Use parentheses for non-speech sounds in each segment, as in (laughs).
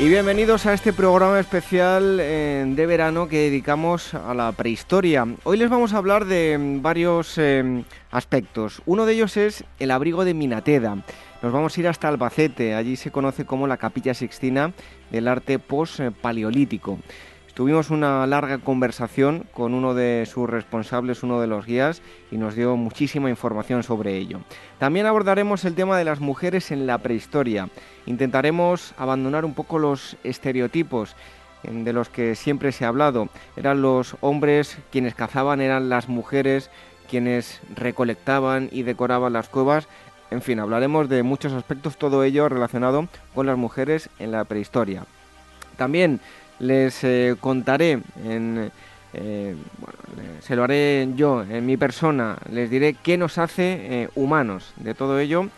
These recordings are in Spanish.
Y bienvenidos a este programa especial eh, de verano que dedicamos a la prehistoria. Hoy les vamos a hablar de mm, varios eh, aspectos. Uno de ellos es el abrigo de Minateda. Nos vamos a ir hasta Albacete, allí se conoce como la Capilla Sixtina del arte post-paleolítico. Tuvimos una larga conversación con uno de sus responsables, uno de los guías, y nos dio muchísima información sobre ello. También abordaremos el tema de las mujeres en la prehistoria. Intentaremos abandonar un poco los estereotipos de los que siempre se ha hablado. Eran los hombres quienes cazaban, eran las mujeres quienes recolectaban y decoraban las cuevas. En fin, hablaremos de muchos aspectos, todo ello relacionado con las mujeres en la prehistoria. También les eh, contaré en... Eh, se lo haré yo en mi persona, les diré qué nos hace eh, humanos. De todo ello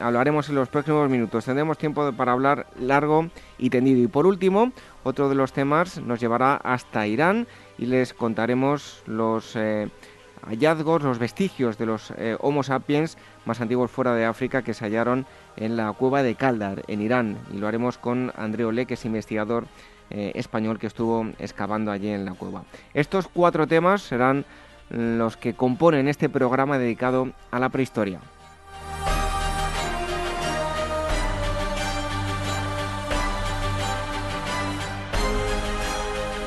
hablaremos en los próximos minutos. Tendremos tiempo para hablar largo y tendido. Y por último, otro de los temas nos llevará hasta Irán y les contaremos los hallazgos, los vestigios de los Homo sapiens más antiguos fuera de África que se hallaron en la cueva de Kaldar, en Irán. Y lo haremos con André Olé, que es investigador eh, español que estuvo excavando allí en la cueva. Estos cuatro temas serán los que componen este programa dedicado a la prehistoria.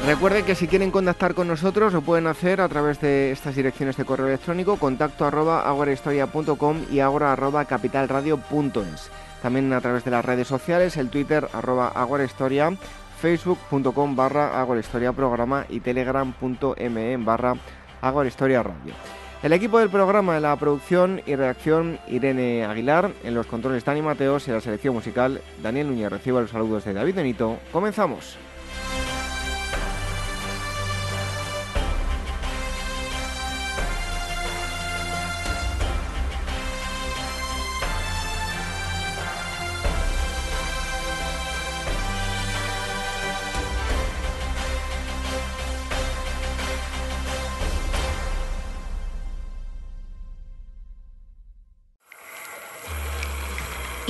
Recuerden que si quieren contactar con nosotros lo pueden hacer a través de estas direcciones de correo electrónico contacto arroba agorahistoria.com y agora arroba capitalradio.es. También a través de las redes sociales, el Twitter arroba agorahistoria facebook.com barra Historia Programa y telegram.me barra Historia Radio. El equipo del programa en la producción y redacción Irene Aguilar, en los controles Dani Mateos y la selección musical Daniel Núñez. Recibo los saludos de David Benito. Comenzamos.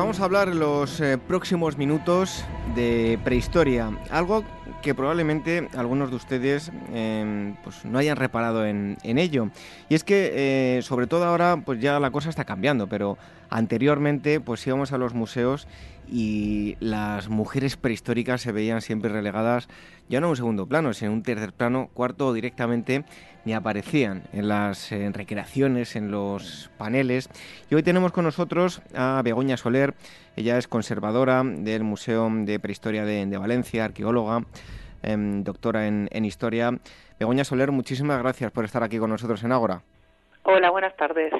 vamos a hablar en los eh, próximos minutos de prehistoria, algo que probablemente algunos de ustedes em, pues no hayan reparado en, ello. Y es que, eh, sobre todo ahora, pues ya la cosa está cambiando, pero anteriormente pues íbamos a los museos y las mujeres prehistóricas se veían siempre relegadas ya no en un segundo plano, sino en un tercer plano, cuarto o directamente ni aparecían en las recreaciones, en los paneles. Y hoy tenemos con nosotros a Begoña Soler, ella es conservadora del Museo de Prehistoria de, Valencia, arqueóloga, em, doctora en, Historia. Begoña Soler, muchísimas gracias por estar aquí con nosotros en Ágora. Hola, buenas tardes.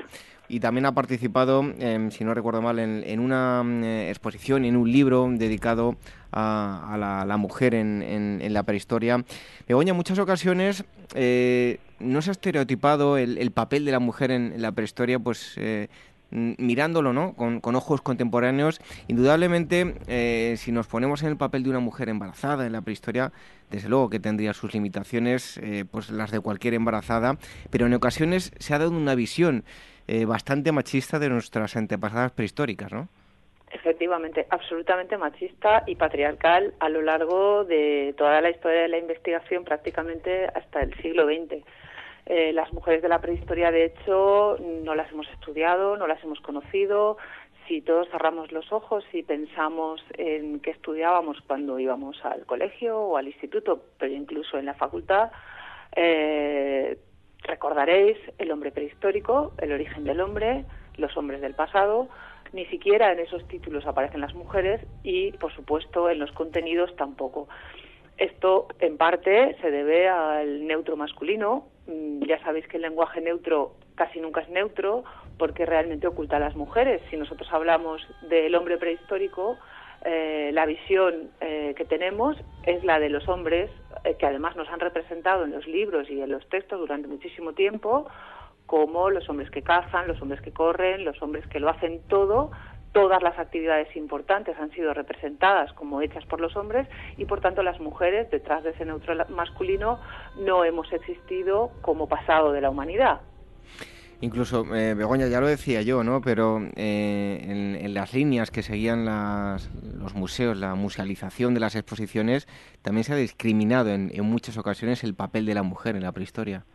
Y también ha participado, em, si no recuerdo mal, en, una mm, eh, exposición, en un libro dedicado a, la, mujer en, la prehistoria. Begoña, en muchas ocasiones eh, no se ha estereotipado el, papel de la mujer en, la prehistoria, pues eh, mirándolo ¿no? Con, ojos contemporáneos, indudablemente, eh, si nos ponemos en el papel de una mujer embarazada en la prehistoria, desde luego que tendría sus limitaciones, eh, pues las de cualquier embarazada, pero en ocasiones se ha dado una visión eh, bastante machista de nuestras antepasadas prehistóricas, ¿no? Efectivamente, absolutamente machista y patriarcal a lo largo de toda la historia de la investigación, prácticamente hasta el siglo XX. Eh, las mujeres de la prehistoria, de hecho, no las hemos estudiado, no las hemos conocido. Si todos cerramos los ojos y pensamos en qué estudiábamos cuando íbamos al colegio o al instituto, pero incluso en la facultad, eh, recordaréis el hombre prehistórico, el origen del hombre, los hombres del pasado. Ni siquiera en esos títulos aparecen las mujeres y, por supuesto, en los contenidos tampoco. Esto, en parte, se debe al neutro masculino, Mm, ya sabéis que el lenguaje neutro casi nunca es neutro porque realmente oculta a las mujeres. Si nosotros hablamos del hombre prehistórico, eh, la visión eh, que tenemos es la de los hombres, eh, que además nos han representado en los libros y en los textos durante muchísimo tiempo, como los hombres que cazan, los hombres que corren, los hombres que lo hacen todo todas las actividades importantes han sido representadas como hechas por los hombres y por tanto las mujeres detrás de ese neutro masculino no hemos existido como pasado de la humanidad. Incluso, eh, Begoña, ya lo decía yo, ¿no? Pero eh, en, las líneas que seguían los museos, la musealización de las exposiciones, también se ha discriminado en muchas ocasiones el papel de la mujer en la prehistoria.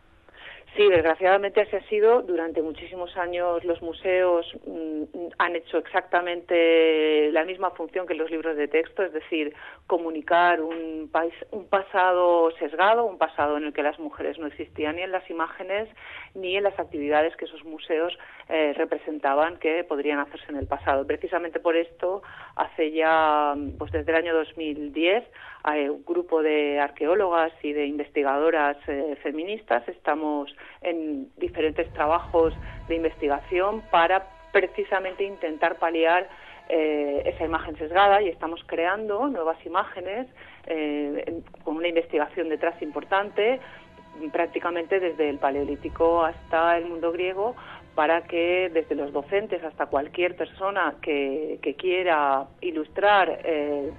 Sí, desgraciadamente así ha sido. Durante muchísimos años los museos mm, han hecho exactamente la misma función que los libros de texto, es decir, comunicar un, un pasado sesgado, un pasado en el que las mujeres no existían ni en las imágenes ni en las actividades que esos museos eh, representaban que podrían hacerse en el pasado. Precisamente por esto, hace ya, pues desde el año 2010, hay un grupo de arqueólogas y de investigadoras eh, feministas estamos en diferentes trabajos de investigación para precisamente intentar paliar eh, esa imagen sesgada y estamos creando nuevas imágenes eh, con una investigación detrás importante prácticamente desde el paleolítico hasta el mundo griego para que desde los docentes hasta cualquier persona que, quiera ilustrar eh,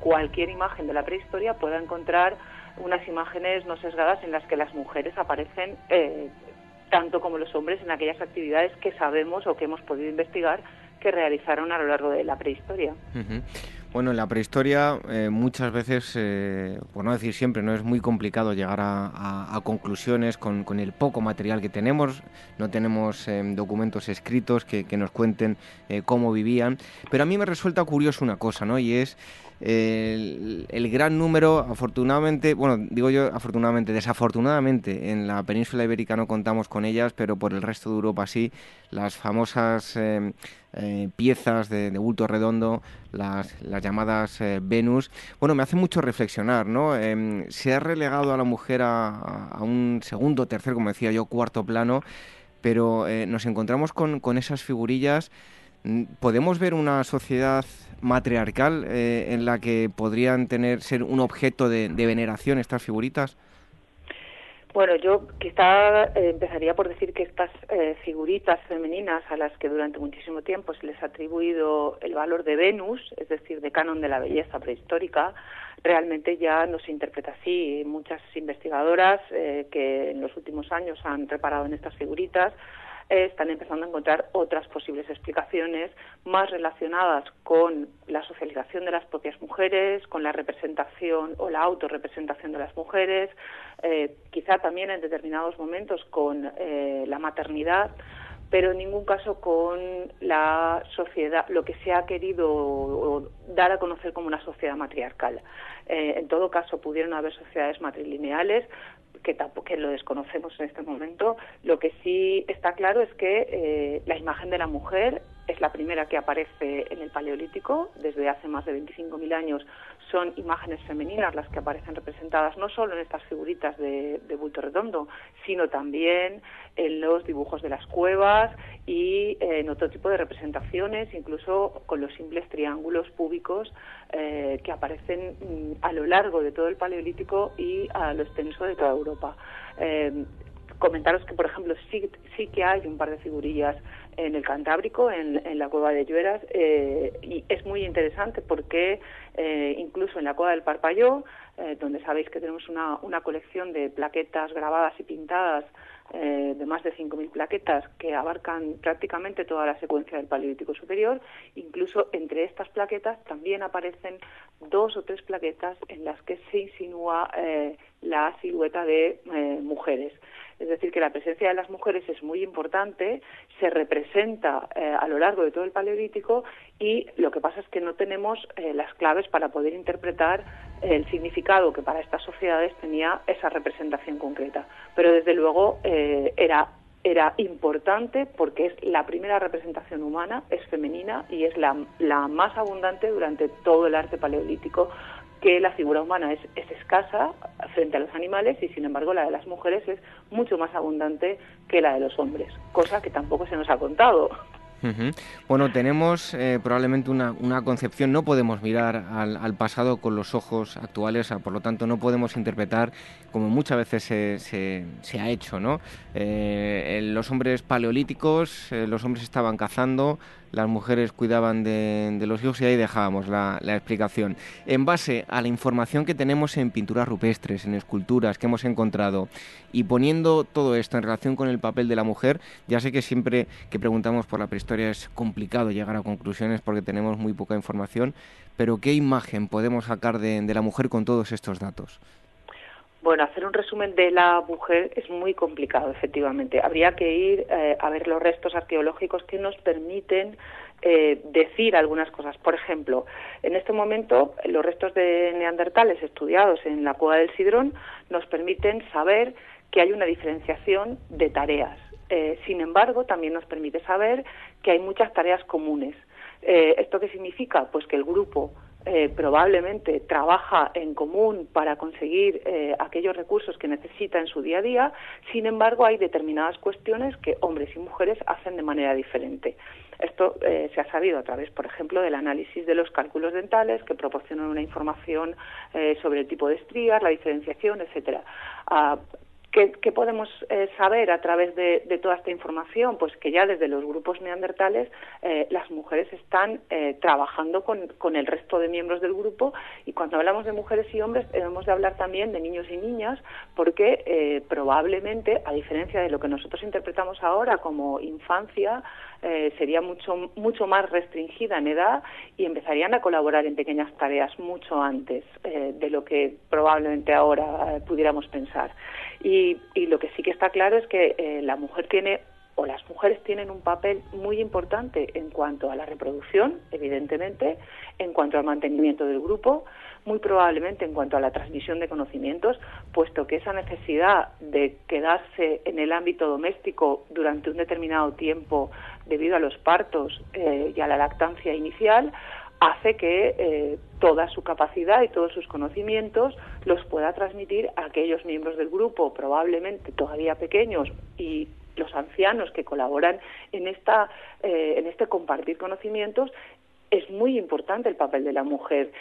cualquier imagen de la prehistoria pueda encontrar unas imágenes no sesgadas en las que las mujeres aparecen eh, tanto como los hombres en aquellas actividades que sabemos o que hemos podido investigar que realizaron a lo largo de la prehistoria. Bueno, en la prehistoria eh, muchas veces, eh, por no decir siempre, no es muy complicado llegar a, conclusiones con, el poco material que tenemos. No tenemos eh, documentos escritos que, nos cuenten cómo vivían. Pero a mí me resulta curioso una cosa, ¿no? Y es el, gran número, afortunadamente, bueno, digo yo afortunadamente, desafortunadamente, en la península ibérica no contamos con ellas, pero por el resto de Europa sí, las famosas eh, piezas de, bulto redondo, las, llamadas eh, Venus. Bueno, me hace mucho reflexionar, ¿no? Em, se ha relegado a la mujer a, un segundo, tercer, como decía yo, cuarto plano, pero eh, nos encontramos con, con esas figurillas. ¿Podemos ver una sociedad matriarcal en la que podrían tener ser un objeto de veneración estas figuritas? Bueno, yo quizá eh, empezaría por decir que estas eh, figuritas femeninas a las que durante muchísimo tiempo se les ha atribuido el valor de Venus, es decir, de canon de la belleza prehistórica, realmente ya no se interpreta así. Muchas investigadoras eh, que en los últimos años han reparado en estas figuritas están empezando a encontrar otras posibles explicaciones más relacionadas con la socialización de las propias mujeres, con la representación o la autorrepresentación de las mujeres, eh, quizá también en determinados momentos con eh, la maternidad pero en ningún caso con la sociedad, lo que se ha querido dar a conocer como una sociedad matriarcal. Eh, en todo caso, pudieron haber sociedades matrilineales, que tampoco lo desconocemos en este momento. Lo que sí está claro es que eh, la imagen de la mujer es la primera que aparece en el Paleolítico. Desde hace más de 25.000 años son imágenes femeninas las que aparecen representadas no solo en estas figuritas de, bulto redondo, sino también en los dibujos de las cuevas y en otro tipo de representaciones, incluso con los simples triángulos púbicos eh, que aparecen mm, a lo largo de todo el Paleolítico y a lo extenso de toda Europa. Eh, comentaros que, por ejemplo, sí, sí que hay un par de figurillas en el Cantábrico, en, la cueva de Llueras, eh, y es muy interesante porque eh, incluso en la cueva del Parpalló, eh, donde sabéis que tenemos una, una colección de plaquetas grabadas y pintadas de más de 5.000 plaquetas que abarcan prácticamente toda la secuencia del Paleolítico Superior, incluso entre estas plaquetas también aparecen dos o tres plaquetas en las que se insinúa la silueta de mujeres. Es decir, que la presencia de las mujeres es muy importante, se representa eh, a lo largo de todo el Paleolítico y lo que pasa es que no tenemos eh, las claves para poder interpretar el significado que para estas sociedades tenía esa representación concreta. Pero desde luego eh, era era importante porque es la primera representación humana, es femenina y es la, la más abundante durante todo el arte paleolítico que la figura humana es, escasa frente a los animales y sin embargo la de las mujeres es mucho más abundante que la de los hombres, cosa que tampoco se nos ha contado. Bueno, tenemos eh, probablemente una, concepción, no podemos mirar al, pasado con los ojos actuales, por lo tanto no podemos interpretar como muchas veces se, se, ha hecho, ¿no? Eh, los hombres paleolíticos, eh, los hombres estaban cazando, las mujeres cuidaban de, los hijos y ahí dejábamos la, explicación. En base a la información que tenemos en pinturas rupestres, en esculturas que hemos encontrado y poniendo todo esto en relación con el papel de la mujer, ya sé que siempre que preguntamos por la prehistoria es complicado llegar a conclusiones porque tenemos muy poca información, pero ¿qué imagen podemos sacar de la mujer con todos estos datos? Bueno, hacer un resumen de la mujer es muy complicado, efectivamente. Habría que ir eh, a ver los restos arqueológicos que nos permiten eh, decir algunas cosas. Por ejemplo, en este momento los restos de neandertales estudiados en la cueva del Sidrón nos permiten saber que hay una diferenciación de tareas. Eh, sin embargo, también nos permite saber que hay muchas tareas comunes. ¿Esto qué significa? Pues que el grupo eh, probablemente trabaja en común para conseguir eh, aquellos recursos que necesita en su día a día, sin embargo hay determinadas cuestiones que hombres y mujeres hacen de manera diferente. Esto eh, se ha sabido a través, por ejemplo, del análisis de los cálculos dentales que proporcionan una información sobre el tipo de estrías, la diferenciación, etcétera. Ah, ¿Qué, podemos eh, saber a través de, toda esta información? Pues que ya desde los grupos neandertales eh, las mujeres están eh, trabajando con, el resto de miembros del grupo y cuando hablamos de mujeres y hombres debemos de hablar también de niños y niñas porque probablemente, a diferencia de lo que nosotros interpretamos ahora como infancia, sería mucho, mucho más restringida en edad y empezarían a colaborar en pequeñas tareas mucho antes de lo que probablemente ahora pudiéramos pensar. Y, lo que sí que está claro es que eh, la mujer tiene o las mujeres tienen un papel muy importante en cuanto a la reproducción, evidentemente, en cuanto al mantenimiento del grupo, muy probablemente en cuanto a la transmisión de conocimientos, puesto que esa necesidad de quedarse en el ámbito doméstico durante un determinado tiempo debido a los partos eh, y a la lactancia inicial, hace que eh, toda su capacidad y todos sus conocimientos los pueda transmitir a aquellos miembros del grupo, probablemente todavía pequeños y los ancianos que colaboran en esta eh, en este compartir conocimientos es muy importante el papel de la mujer.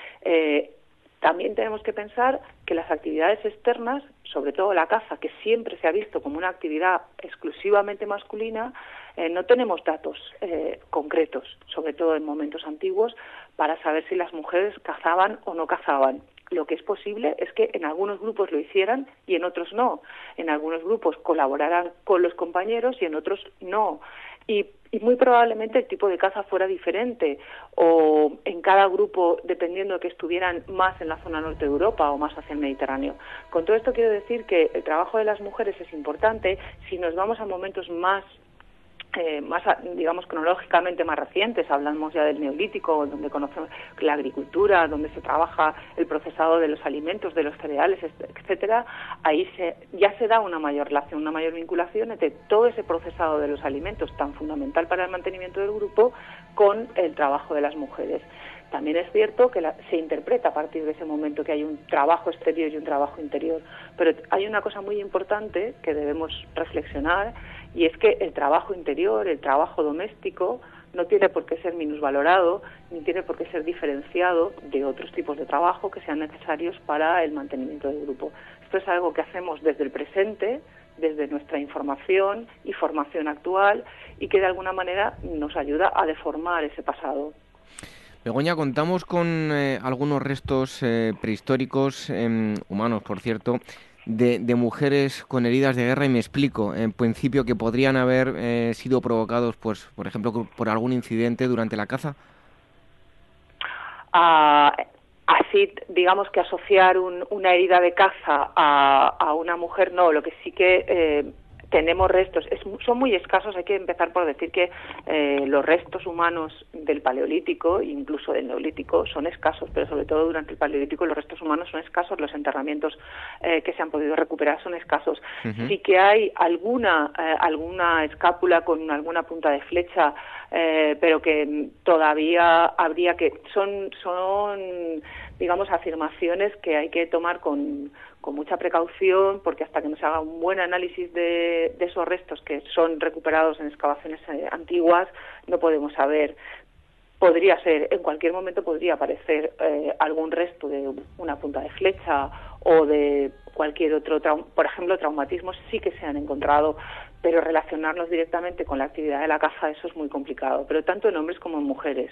También tenemos que pensar que las actividades externas, sobre todo la caza, que siempre se ha visto como una actividad exclusivamente masculina, eh, no tenemos datos eh, concretos, sobre todo en momentos antiguos, para saber si las mujeres cazaban o no cazaban. Lo que es posible es que en algunos grupos lo hicieran y en otros no. En algunos grupos colaboraran con los compañeros y en otros no y, muy probablemente el tipo de caza fuera diferente o en cada grupo dependiendo de que estuvieran más en la zona norte de Europa o más hacia el Mediterráneo. Con todo esto quiero decir que el trabajo de las mujeres es importante si nos vamos a momentos más eh, más, digamos, cronológicamente más recientes, hablamos ya del neolítico, donde conocemos la agricultura, donde se trabaja el procesado de los alimentos, de los cereales, etcétera, ahí se, ya se da una mayor relación, una mayor vinculación entre todo ese procesado de los alimentos tan fundamental para el mantenimiento del grupo con el trabajo de las mujeres. También es cierto que se interpreta a partir de ese momento que hay un trabajo exterior y un trabajo interior, pero hay una cosa muy importante que debemos reflexionar y es que el trabajo interior, el trabajo doméstico, no tiene por qué ser minusvalorado ni tiene por qué ser diferenciado de otros tipos de trabajo que sean necesarios para el mantenimiento del grupo. Esto es algo que hacemos desde el presente, desde nuestra información y formación actual y que de alguna manera nos ayuda a deformar ese pasado. Begoña, contamos con eh, algunos restos eh, prehistóricos, em, humanos por cierto, de, mujeres con heridas de guerra y me explico. En principio que podrían haber eh, sido provocados, pues, por ejemplo, por algún incidente durante la caza. Ah, así, digamos que asociar una herida de caza a, una mujer, no. Lo que sí que eh, tenemos restos, son muy escasos, hay que empezar por decir que eh, los restos humanos del Paleolítico, incluso del Neolítico, son escasos, pero sobre todo durante el Paleolítico los restos humanos son escasos, los enterramientos eh, que se han podido recuperar son escasos. Sí que hay alguna, eh, alguna escápula con alguna punta de flecha, pero que todavía habría que, son, son digamos, afirmaciones que hay que tomar con, con mucha precaución, porque hasta que no se haga un buen análisis de, esos restos que son recuperados en excavaciones eh, antiguas, no podemos saber. Podría ser, en cualquier momento podría aparecer eh, algún resto de una punta de flecha o de cualquier otro, por ejemplo, traumatismos sí que se han encontrado, pero relacionarlos directamente con la actividad de la caza, eso es muy complicado, pero tanto en hombres como en mujeres.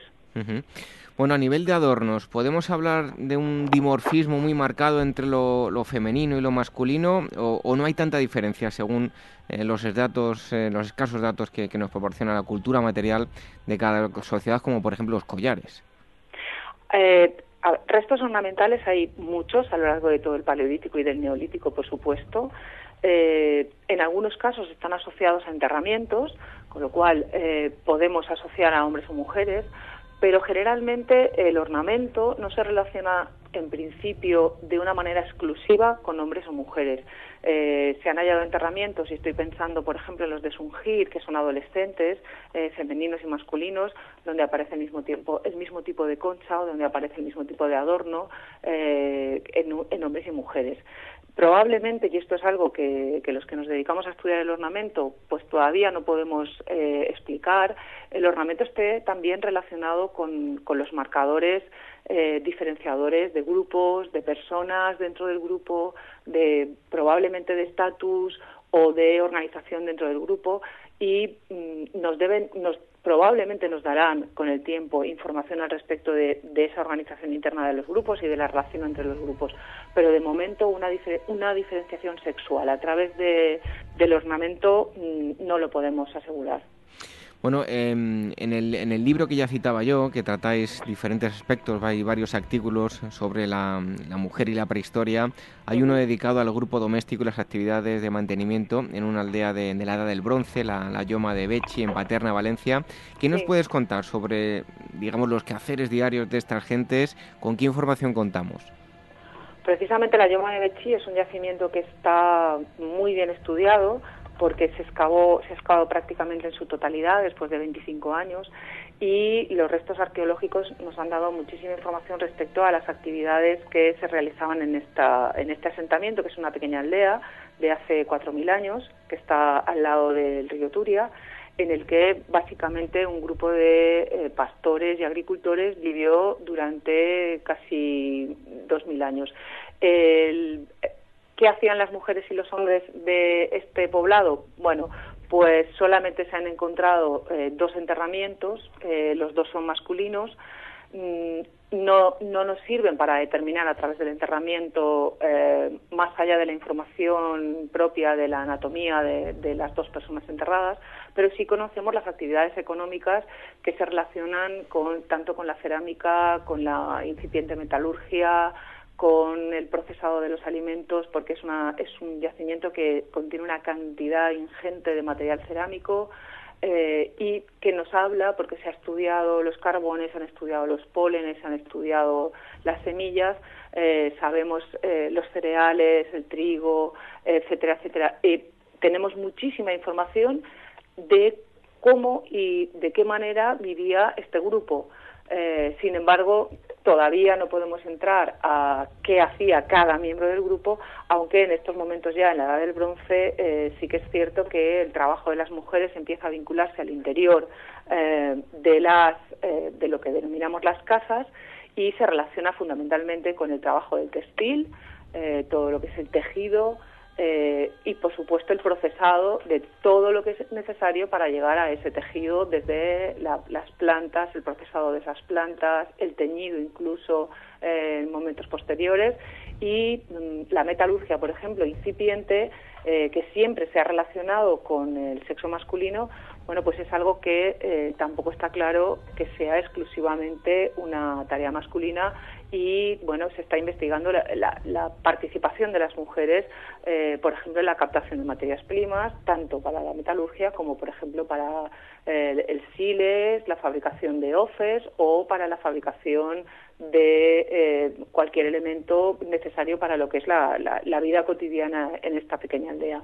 Bueno, a nivel de adornos, ¿podemos hablar de un dimorfismo muy marcado entre lo, femenino y lo masculino o, no hay tanta diferencia según eh, los datos, eh, los escasos datos que, nos proporciona la cultura material de cada sociedad, como por ejemplo los collares? Eh, restos ornamentales hay muchos a lo largo de todo el Paleolítico y del Neolítico, por supuesto. Eh, en algunos casos están asociados a enterramientos, con lo cual eh, podemos asociar a hombres o mujeres, pero generalmente el ornamento no se relaciona en principio de una manera exclusiva con hombres o mujeres. Eh, se han hallado enterramientos, y estoy pensando, por ejemplo, en los de Sungir, que son adolescentes, femeninos y masculinos, donde aparece el mismo, tiempo, el mismo tipo de concha o donde aparece el mismo tipo de adorno en hombres y mujeres probablemente, y esto es algo que, los que nos dedicamos a estudiar el ornamento, pues todavía no podemos eh, explicar, el ornamento esté también relacionado con, los marcadores eh, diferenciadores de grupos, de personas dentro del grupo, de probablemente de estatus o de organización dentro del grupo y mm, nos deben nos probablemente nos darán con el tiempo información al respecto de, esa organización interna de los grupos y de la relación entre los grupos, pero de momento una, una diferenciación sexual a través de, del ornamento mm, no lo podemos asegurar. Bueno, em, en, el, en, el, libro que ya citaba yo, que tratáis diferentes aspectos, hay varios artículos sobre la, mujer y la prehistoria, hay uno dedicado al grupo doméstico y las actividades de mantenimiento en una aldea de, la Edad del Bronce, la, la, Yoma de Bechi, en Paterna, Valencia. ¿Qué nos puedes contar sobre, digamos, los quehaceres diarios de estas gentes? ¿Con qué información contamos? Precisamente la Yoma de Bechi es un yacimiento que está muy bien estudiado, porque se excavó, se ha excavado prácticamente en su totalidad después de 25 años y los restos arqueológicos nos han dado muchísima información respecto a las actividades que se realizaban en, esta, en este asentamiento, que es una pequeña aldea de hace 4.000 años, que está al lado del río Turia, en el que básicamente un grupo de eh, pastores y agricultores vivió durante casi 2.000 años. ¿Qué hacían las mujeres y los hombres de este poblado? Bueno, pues solamente se han encontrado eh, dos enterramientos, eh, los dos son masculinos. Mm, no, no nos sirven para determinar a través del enterramiento, eh, más allá de la información propia de la anatomía de, de, las dos personas enterradas, pero sí conocemos las actividades económicas que se relacionan con, tanto con la cerámica, con la incipiente metalurgia, con el procesado de los alimentos porque es, una, es un yacimiento que contiene una cantidad ingente de material cerámico, eh, y que nos habla, porque se ha estudiado los carbones, se han estudiado los pólenes, se han estudiado las semillas, eh, sabemos eh, los cereales, el trigo, etcétera, etcétera. Tenemos muchísima información de cómo y de qué manera vivía este grupo. sin embargo, Todavía no podemos entrar a qué hacía cada miembro del grupo, aunque en estos momentos ya en la edad del bronce eh, sí que es cierto que el trabajo de las mujeres empieza a vincularse al interior eh, de, las, eh, de lo que denominamos las casas y se relaciona fundamentalmente con el trabajo del textil, todo lo que es el tejido, eh, y por supuesto el procesado de todo lo que es necesario para llegar a ese tejido desde las plantas, el procesado de esas plantas, el teñido incluso eh, en momentos posteriores. Y mm, la metalurgia, por ejemplo, incipiente, eh, que siempre se ha relacionado con el sexo masculino, bueno, pues es algo que tampoco está claro que sea exclusivamente una tarea masculina y bueno se está investigando la, participación de las mujeres eh, por ejemplo en la captación de materias primas tanto para la metalurgia como por ejemplo para eh, el siles la fabricación de ofes o para la fabricación de eh, cualquier elemento necesario para lo que es la, vida cotidiana en esta pequeña aldea.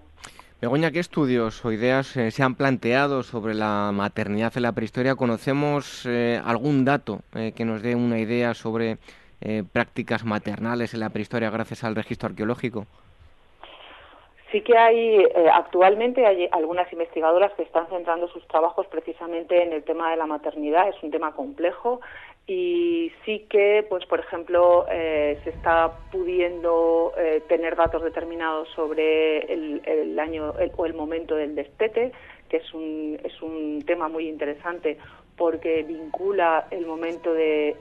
Begoña, ¿qué estudios o ideas se han planteado sobre la maternidad en la prehistoria? ¿Conocemos algún dato que nos dé una idea sobre eh, prácticas maternales en la prehistoria gracias al registro arqueológico? Sí que hay, eh, actualmente hay algunas investigadoras que están centrando sus trabajos precisamente en el tema de la maternidad, es un tema complejo y sí que, pues por ejemplo, eh, se está pudiendo tener datos determinados sobre el, año o el momento del destete, que es un, es un tema muy interesante porque vincula el momento de,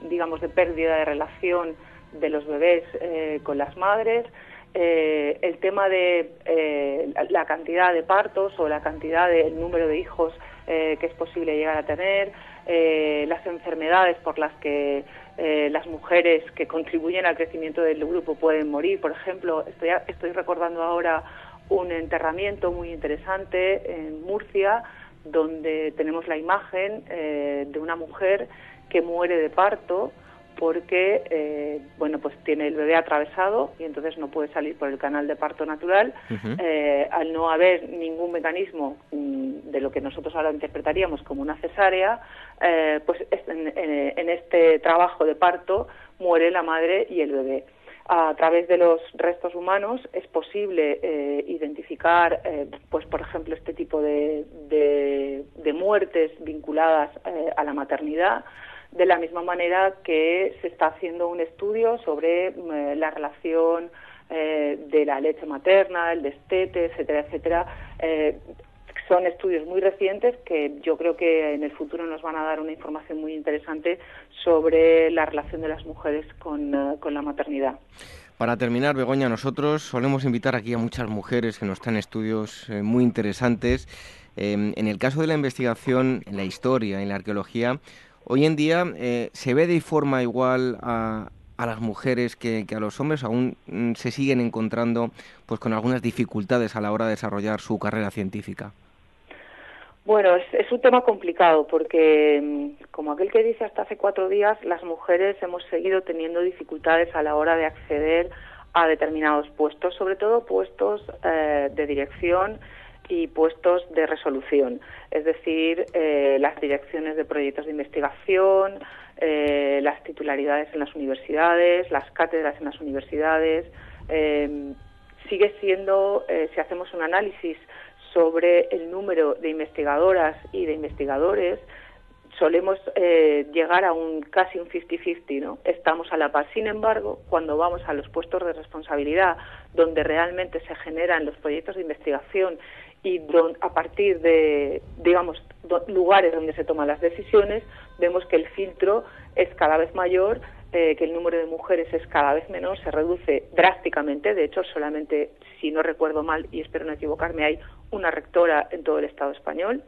digamos, de pérdida de relación de los bebés eh, con las madres, eh, el tema de eh, la cantidad de partos o la cantidad del número de hijos que es posible llegar a tener, las enfermedades por las que las mujeres que contribuyen al crecimiento del grupo pueden morir. Por ejemplo, estoy, estoy recordando ahora un enterramiento muy interesante en Murcia donde tenemos la imagen eh, de una mujer que muere de parto porque eh, bueno pues tiene el bebé atravesado y entonces no puede salir por el canal de parto natural eh, al no haber ningún mecanismo mm, de lo que nosotros ahora interpretaríamos como una cesárea pues en, este trabajo de parto muere la madre y el bebé a través de los restos humanos es posible eh, identificar, eh, pues por ejemplo, este tipo de, de, muertes vinculadas eh, a la maternidad, de la misma manera que se está haciendo un estudio sobre la relación de la leche materna, el destete, etcétera, etcétera. Son estudios muy recientes que yo creo que en el futuro nos van a dar una información muy interesante sobre la relación de las mujeres con, con la maternidad. Para terminar, Begoña, nosotros solemos invitar aquí a muchas mujeres que nos están en estudios eh, muy interesantes. Em, en el caso de la investigación, en la historia, en la arqueología, hoy en día eh, se ve de forma igual a, las mujeres que, a los hombres. Aún mm, se siguen encontrando pues con algunas dificultades a la hora de desarrollar su carrera científica. Bueno, es, un tema complicado porque, mm, como aquel que dice hasta hace cuatro días, las mujeres hemos seguido teniendo dificultades a la hora de acceder a determinados puestos, sobre todo puestos eh, de dirección y puestos de resolución, es decir, eh, las direcciones de proyectos de investigación, eh, las titularidades en las universidades, las cátedras en las universidades. sigue siendo, si hacemos un análisis sobre el número de investigadoras y de investigadores, solemos eh, llegar a un casi un 50-50, ¿no? Estamos a la paz. Sin embargo, cuando vamos a los puestos de responsabilidad, donde realmente se generan los proyectos de investigación y a partir de, digamos, lugares donde se toman las decisiones, vemos que el filtro es cada vez mayor eh, que el número de mujeres es cada vez menor, se reduce drásticamente. De hecho, solamente, si no recuerdo mal, y espero no equivocarme, hay una rectora en todo el Estado español.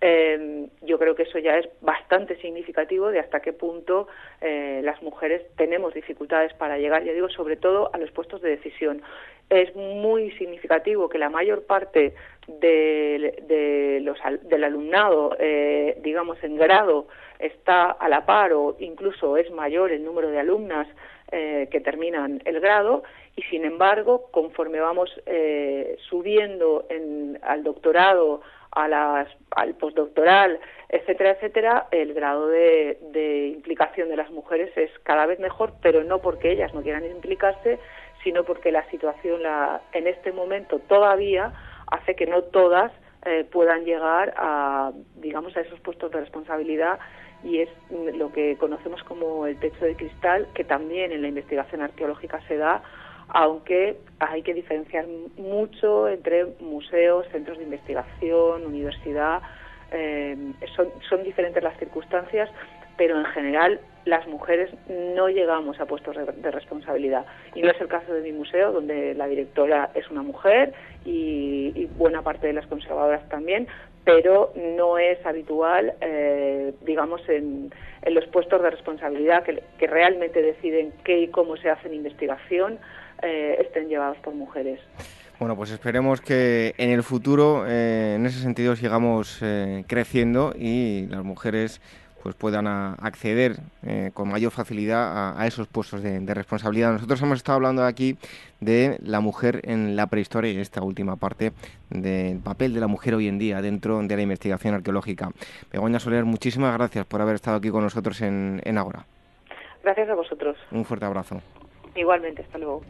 Eh, yo creo que eso ya es bastante significativo de hasta qué punto eh, las mujeres tenemos dificultades para llegar, ya digo, sobre todo a los puestos de decisión. Es muy significativo que la mayor parte de, los, del alumnado, eh, digamos, en grado está a la par o incluso es mayor el número de alumnas eh, que terminan el grado y sin embargo conforme vamos eh, subiendo en, al doctorado a las, al postdoctoral etcétera etcétera el grado de, de implicación de las mujeres es cada vez mejor pero no porque ellas no quieran implicarse sino porque la situación la, en este momento todavía hace que no todas eh, puedan llegar a digamos a esos puestos de responsabilidad y es lo que conocemos como el techo de cristal, que también en la investigación arqueológica se da, aunque hay que diferenciar mucho entre museos, centros de investigación, universidad. Eh, son, son diferentes las circunstancias, pero en general las mujeres no llegamos a puestos de, responsabilidad. Y no es el caso de mi museo, donde la directora es una mujer y, y buena parte de las conservadoras también, pero no es habitual, eh, digamos, en, los puestos de responsabilidad que, realmente deciden qué y cómo se hace en investigación, eh, estén llevados por mujeres. Bueno, pues esperemos que en el futuro, eh, en ese sentido, sigamos creciendo y las mujeres pues puedan acceder eh, con mayor facilidad a, esos puestos de, responsabilidad. Nosotros hemos estado hablando aquí de la mujer en la prehistoria y esta última parte del papel de la mujer hoy en día dentro de la investigación arqueológica. Begoña Soler, muchísimas gracias por haber estado aquí con nosotros en, en Agora. Gracias a vosotros. Un fuerte abrazo. Igualmente, hasta luego.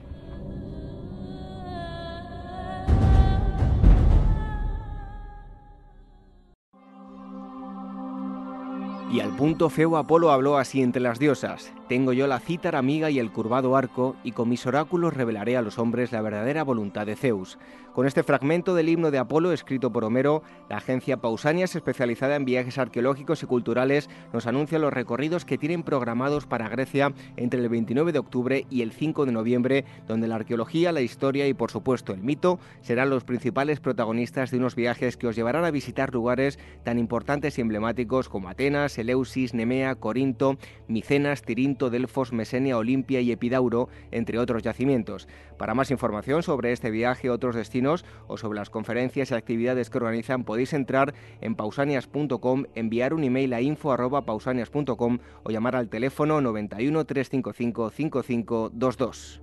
Y al punto feo Apolo habló así entre las diosas. Tengo yo la cítara amiga y el curvado arco, y con mis oráculos revelaré a los hombres la verdadera voluntad de Zeus. Con este fragmento del himno de Apolo, escrito por Homero, la agencia Pausanias, especializada en viajes arqueológicos y culturales, nos anuncia los recorridos que tienen programados para Grecia entre el 29 de octubre y el 5 de noviembre, donde la arqueología, la historia y, por supuesto, el mito serán los principales protagonistas de unos viajes que os llevarán a visitar lugares tan importantes y emblemáticos como Atenas, Eleusis, Nemea, Corinto, Micenas, Tirinto, Delfos, Mesenia, Olimpia y Epidauro, entre otros yacimientos. Para más información sobre este viaje, otros destinos o sobre las conferencias y actividades que organizan, podéis entrar en pausanias.com, enviar un email a info.pausanias.com o llamar al teléfono 91 355 5522.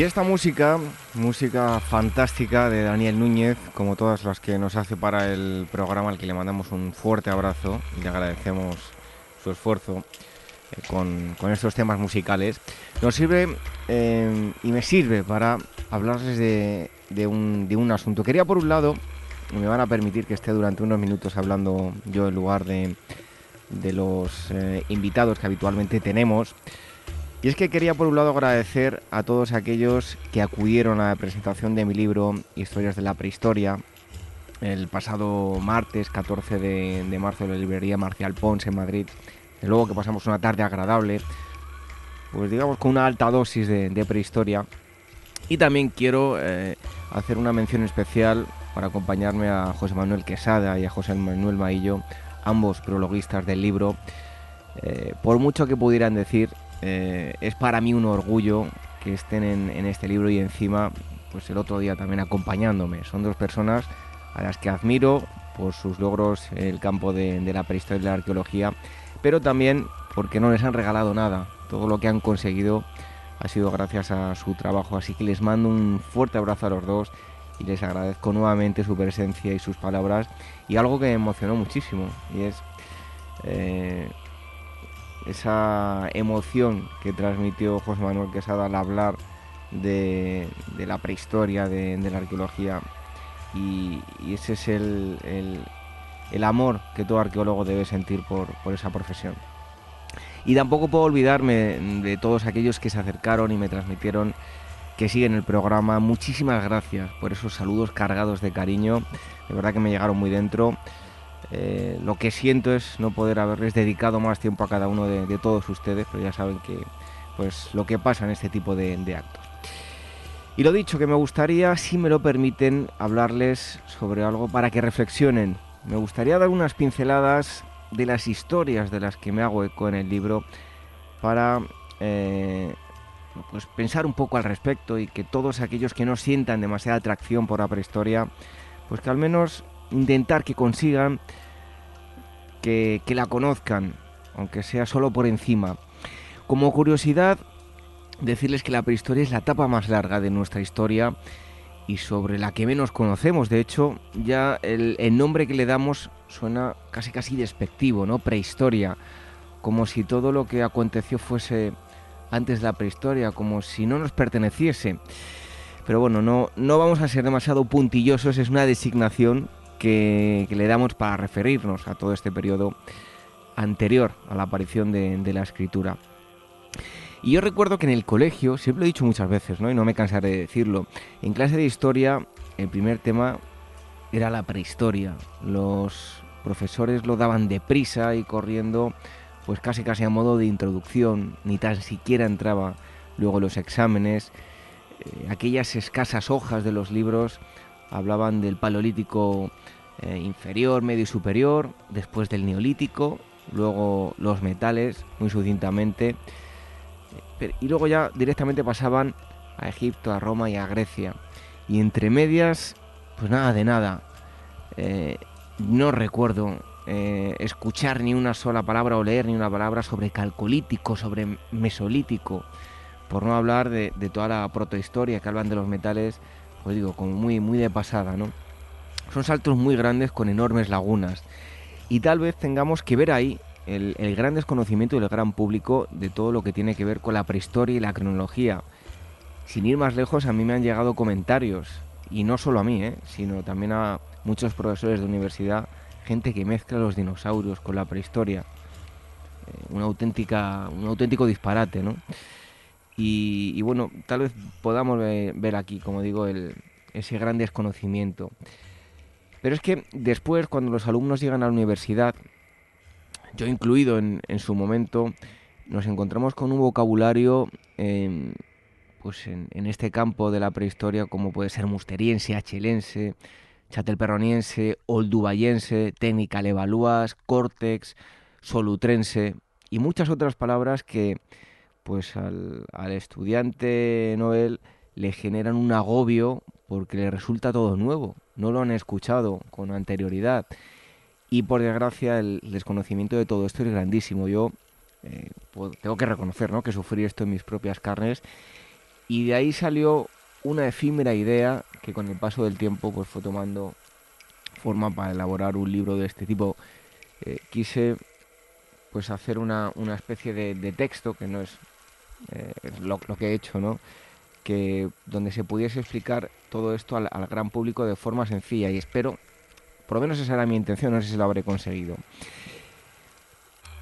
Y esta música, música fantástica de Daniel Núñez, como todas las que nos hace para el programa, al que le mandamos un fuerte abrazo y le agradecemos su esfuerzo eh, con, estos temas musicales, nos sirve eh, y me sirve para hablarles de, un, asunto. Quería, por un lado, me van a permitir que esté durante unos minutos hablando yo en lugar de, los eh, invitados que habitualmente tenemos. Y es que quería por un lado agradecer a todos aquellos que acudieron a la presentación de mi libro Historias de la Prehistoria el pasado martes 14 de, marzo en la librería Marcial Pons en Madrid. De luego que pasamos una tarde agradable, pues digamos con una alta dosis de, prehistoria. Y también quiero eh, hacer una mención especial para acompañarme a José Manuel Quesada y a José Manuel Maillo, ambos prologuistas del libro. Eh, por mucho que pudieran decir, eh, es para mí un orgullo que estén en, este libro y encima, pues el otro día también acompañándome. Son dos personas a las que admiro por sus logros en el campo de, la prehistoria y la arqueología, pero también porque no les han regalado nada. Todo lo que han conseguido ha sido gracias a su trabajo, así que les mando un fuerte abrazo a los dos y les agradezco nuevamente su presencia y sus palabras y algo que me emocionó muchísimo y es eh, esa emoción que transmitió José Manuel Quesada al hablar de, la prehistoria, de, la arqueología y, ese es el, amor que todo arqueólogo debe sentir por, por esa profesión. Y tampoco puedo olvidarme de todos aquellos que se acercaron y me transmitieron que siguen el programa. Muchísimas gracias por esos saludos cargados de cariño. De verdad que me llegaron muy dentro. Eh, lo que siento es no poder haberles dedicado más tiempo a cada uno de, todos ustedes, pero ya saben que pues lo que pasa en este tipo de, de actos. Y lo dicho, que me gustaría, si me lo permiten, hablarles sobre algo para que reflexionen. Me gustaría dar unas pinceladas de las historias de las que me hago eco en el libro para eh, pues pensar un poco al respecto y que todos aquellos que no sientan demasiada atracción por la prehistoria, pues que al menos intentar que consigan que, la conozcan, aunque sea solo por encima. Como curiosidad, decirles que la prehistoria es la etapa más larga de nuestra historia y sobre la que menos conocemos. De hecho, ya el, el, nombre que le damos suena casi casi despectivo, ¿no? Prehistoria, como si todo lo que aconteció fuese antes de la prehistoria, como si no nos perteneciese. Pero bueno, no, no vamos a ser demasiado puntillosos, es una designación que, le damos para referirnos a todo este periodo anterior a la aparición de, de, la escritura. Y yo recuerdo que en el colegio, siempre lo he dicho muchas veces, ¿no? y no me cansaré de decirlo, en clase de historia el primer tema era la prehistoria. Los profesores lo daban deprisa y corriendo pues casi casi a modo de introducción, ni tan siquiera entraba luego los exámenes. Eh, aquellas escasas hojas de los libros hablaban del paleolítico eh, inferior, medio y superior, después del neolítico, luego los metales, muy sucintamente, eh, y luego ya directamente pasaban a Egipto, a Roma y a Grecia. Y entre medias, pues nada de nada. no recuerdo eh, escuchar ni una sola palabra o leer ni una palabra sobre calcolítico, sobre mesolítico, por no hablar de, toda la protohistoria que hablan de los metales, pues digo, como muy, muy de pasada, ¿no? Son saltos muy grandes con enormes lagunas. Y tal vez tengamos que ver ahí el, gran desconocimiento del gran público de todo lo que tiene que ver con la prehistoria y la cronología. Sin ir más lejos, a mí me han llegado comentarios, y no solo a mí, ¿eh? sino también a muchos profesores de universidad, gente que mezcla los dinosaurios con la prehistoria. Eh, auténtica, un auténtico disparate, ¿no? Y, bueno, tal vez podamos ver aquí, como digo, ese gran desconocimiento. Pero es que después, cuando los alumnos llegan a la universidad, yo incluido en, su momento, nos encontramos con un vocabulario pues en, en, este campo de la prehistoria, como puede ser musteriense, achelense, chatelperroniense, oldubayense, técnica levaluas, córtex, solutrense y muchas otras palabras que pues al, estudiante Noel le generan un agobio porque le resulta todo nuevo, no lo han escuchado con anterioridad y por desgracia el desconocimiento de todo esto es grandísimo. Yo eh, tengo que reconocer ¿no? que sufrí esto en mis propias carnes y de ahí salió una efímera idea que con el paso del tiempo pues fue tomando forma para elaborar un libro de este tipo. Eh, quise pues hacer una, una especie de, texto que no es eh, lo, que he hecho, ¿no? Que donde se pudiese explicar todo esto al, gran público de forma sencilla y espero, por lo menos esa era mi intención, no sé si lo habré conseguido.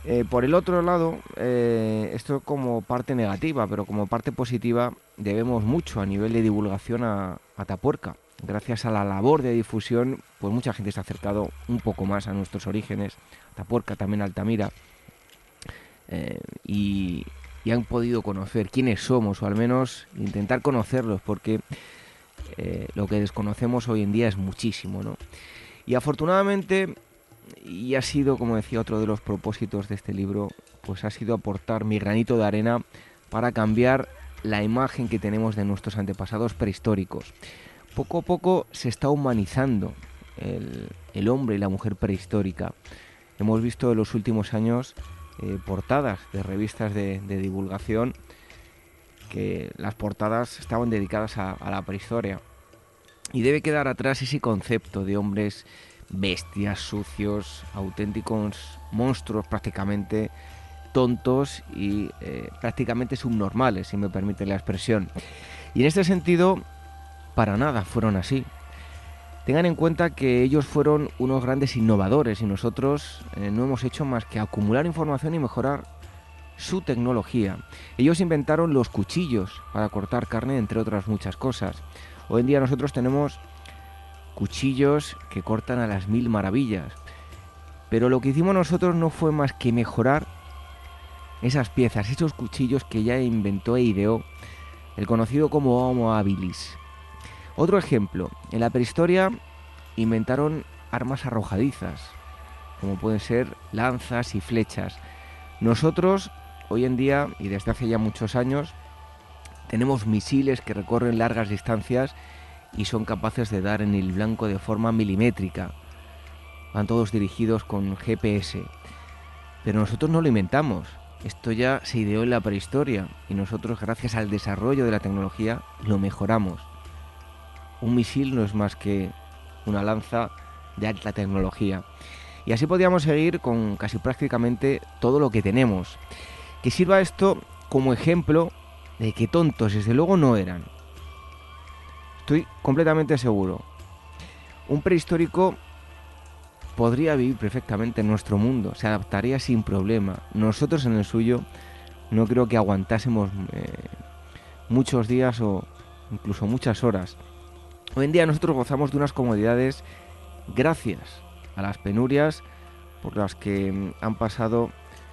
Eh, por el otro lado, esto como parte negativa, pero como parte positiva, debemos mucho a nivel de divulgación a, a Tapuerca. Gracias a la labor de difusión, pues mucha gente se ha acercado un poco más a nuestros orígenes, Tapuerca, también Altamira, eh, y, han podido conocer quiénes somos, o al menos intentar conocerlos, porque eh, lo que desconocemos hoy en día es muchísimo, ¿no? Y afortunadamente, y ha sido, como decía, otro de los propósitos de este libro, pues ha sido aportar mi granito de arena para cambiar la imagen que tenemos de nuestros antepasados prehistóricos. Poco a poco se está humanizando el, hombre y la mujer prehistórica. Hemos visto en los últimos años eh, portadas de revistas de, divulgación que las portadas estaban dedicadas a, la prehistoria. Y debe quedar atrás ese concepto de hombres bestias, sucios, auténticos monstruos prácticamente tontos y eh, prácticamente subnormales, si me permite la expresión. Y en este sentido, para nada fueron así. Tengan en cuenta que ellos fueron unos grandes innovadores y nosotros eh, no hemos hecho más que acumular información y mejorar su tecnología. Ellos inventaron los cuchillos para cortar carne, entre otras muchas cosas. Hoy en día nosotros tenemos cuchillos que cortan a las mil maravillas. Pero lo que hicimos nosotros no fue más que mejorar esas piezas, esos cuchillos que ya inventó e ideó el conocido como Homo habilis. Otro ejemplo, en la prehistoria inventaron armas arrojadizas, como pueden ser lanzas y flechas. Nosotros, hoy en día, y desde hace ya muchos años, tenemos misiles que recorren largas distancias y son capaces de dar en el blanco de forma milimétrica. Van todos dirigidos con GPS. Pero nosotros no lo inventamos. Esto ya se ideó en la prehistoria y nosotros gracias al desarrollo de la tecnología lo mejoramos un misil no es más que una lanza de alta tecnología. Y así podríamos seguir con casi prácticamente todo lo que tenemos. Que sirva esto como ejemplo de que tontos desde luego no eran. Estoy completamente seguro. Un prehistórico podría vivir perfectamente en nuestro mundo, se adaptaría sin problema. Nosotros en el suyo no creo que aguantásemos eh, muchos días o incluso muchas horas. Hoy en día nosotros gozamos de unas comodidades gracias a las penurias por las que mm, han pasado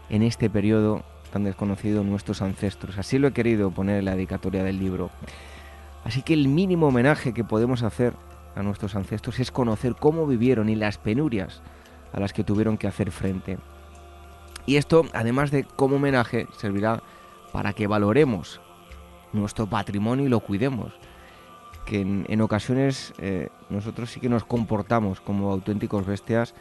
en este periodo tan desconocido nuestros ancestros. Así lo he querido poner en la dedicatoria del libro. Así que el mínimo homenaje que podemos hacer a nuestros ancestros es conocer cómo vivieron y las penurias a las que tuvieron que hacer frente. Y esto, además de como homenaje, servirá para que valoremos nuestro patrimonio y lo cuidemos que en, ocasiones eh, nosotros sí que nos comportamos como auténticos bestias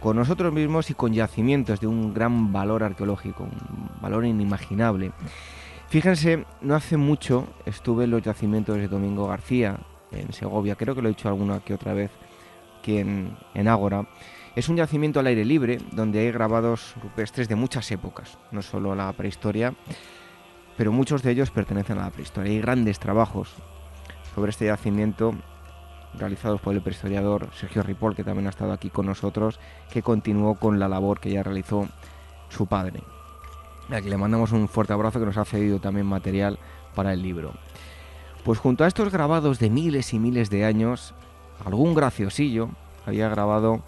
con nosotros mismos y con yacimientos de un gran valor arqueológico, un valor inimaginable. Fíjense, no hace mucho estuve en los yacimientos de Domingo García, en Segovia, creo que lo he dicho alguna que otra vez, que en, Ágora. Es un yacimiento al aire libre donde hay grabados rupestres de muchas épocas, no solo la prehistoria, pero muchos de ellos pertenecen a la prehistoria. Hay grandes trabajos sobre este yacimiento realizados por el prehistoriador Sergio Ripoll, que también ha estado aquí con nosotros, que continuó con la labor que ya realizó su padre. Aquí le mandamos un fuerte abrazo que nos ha cedido también material para el libro. Pues junto a estos grabados de miles y miles de años, algún graciosillo había grabado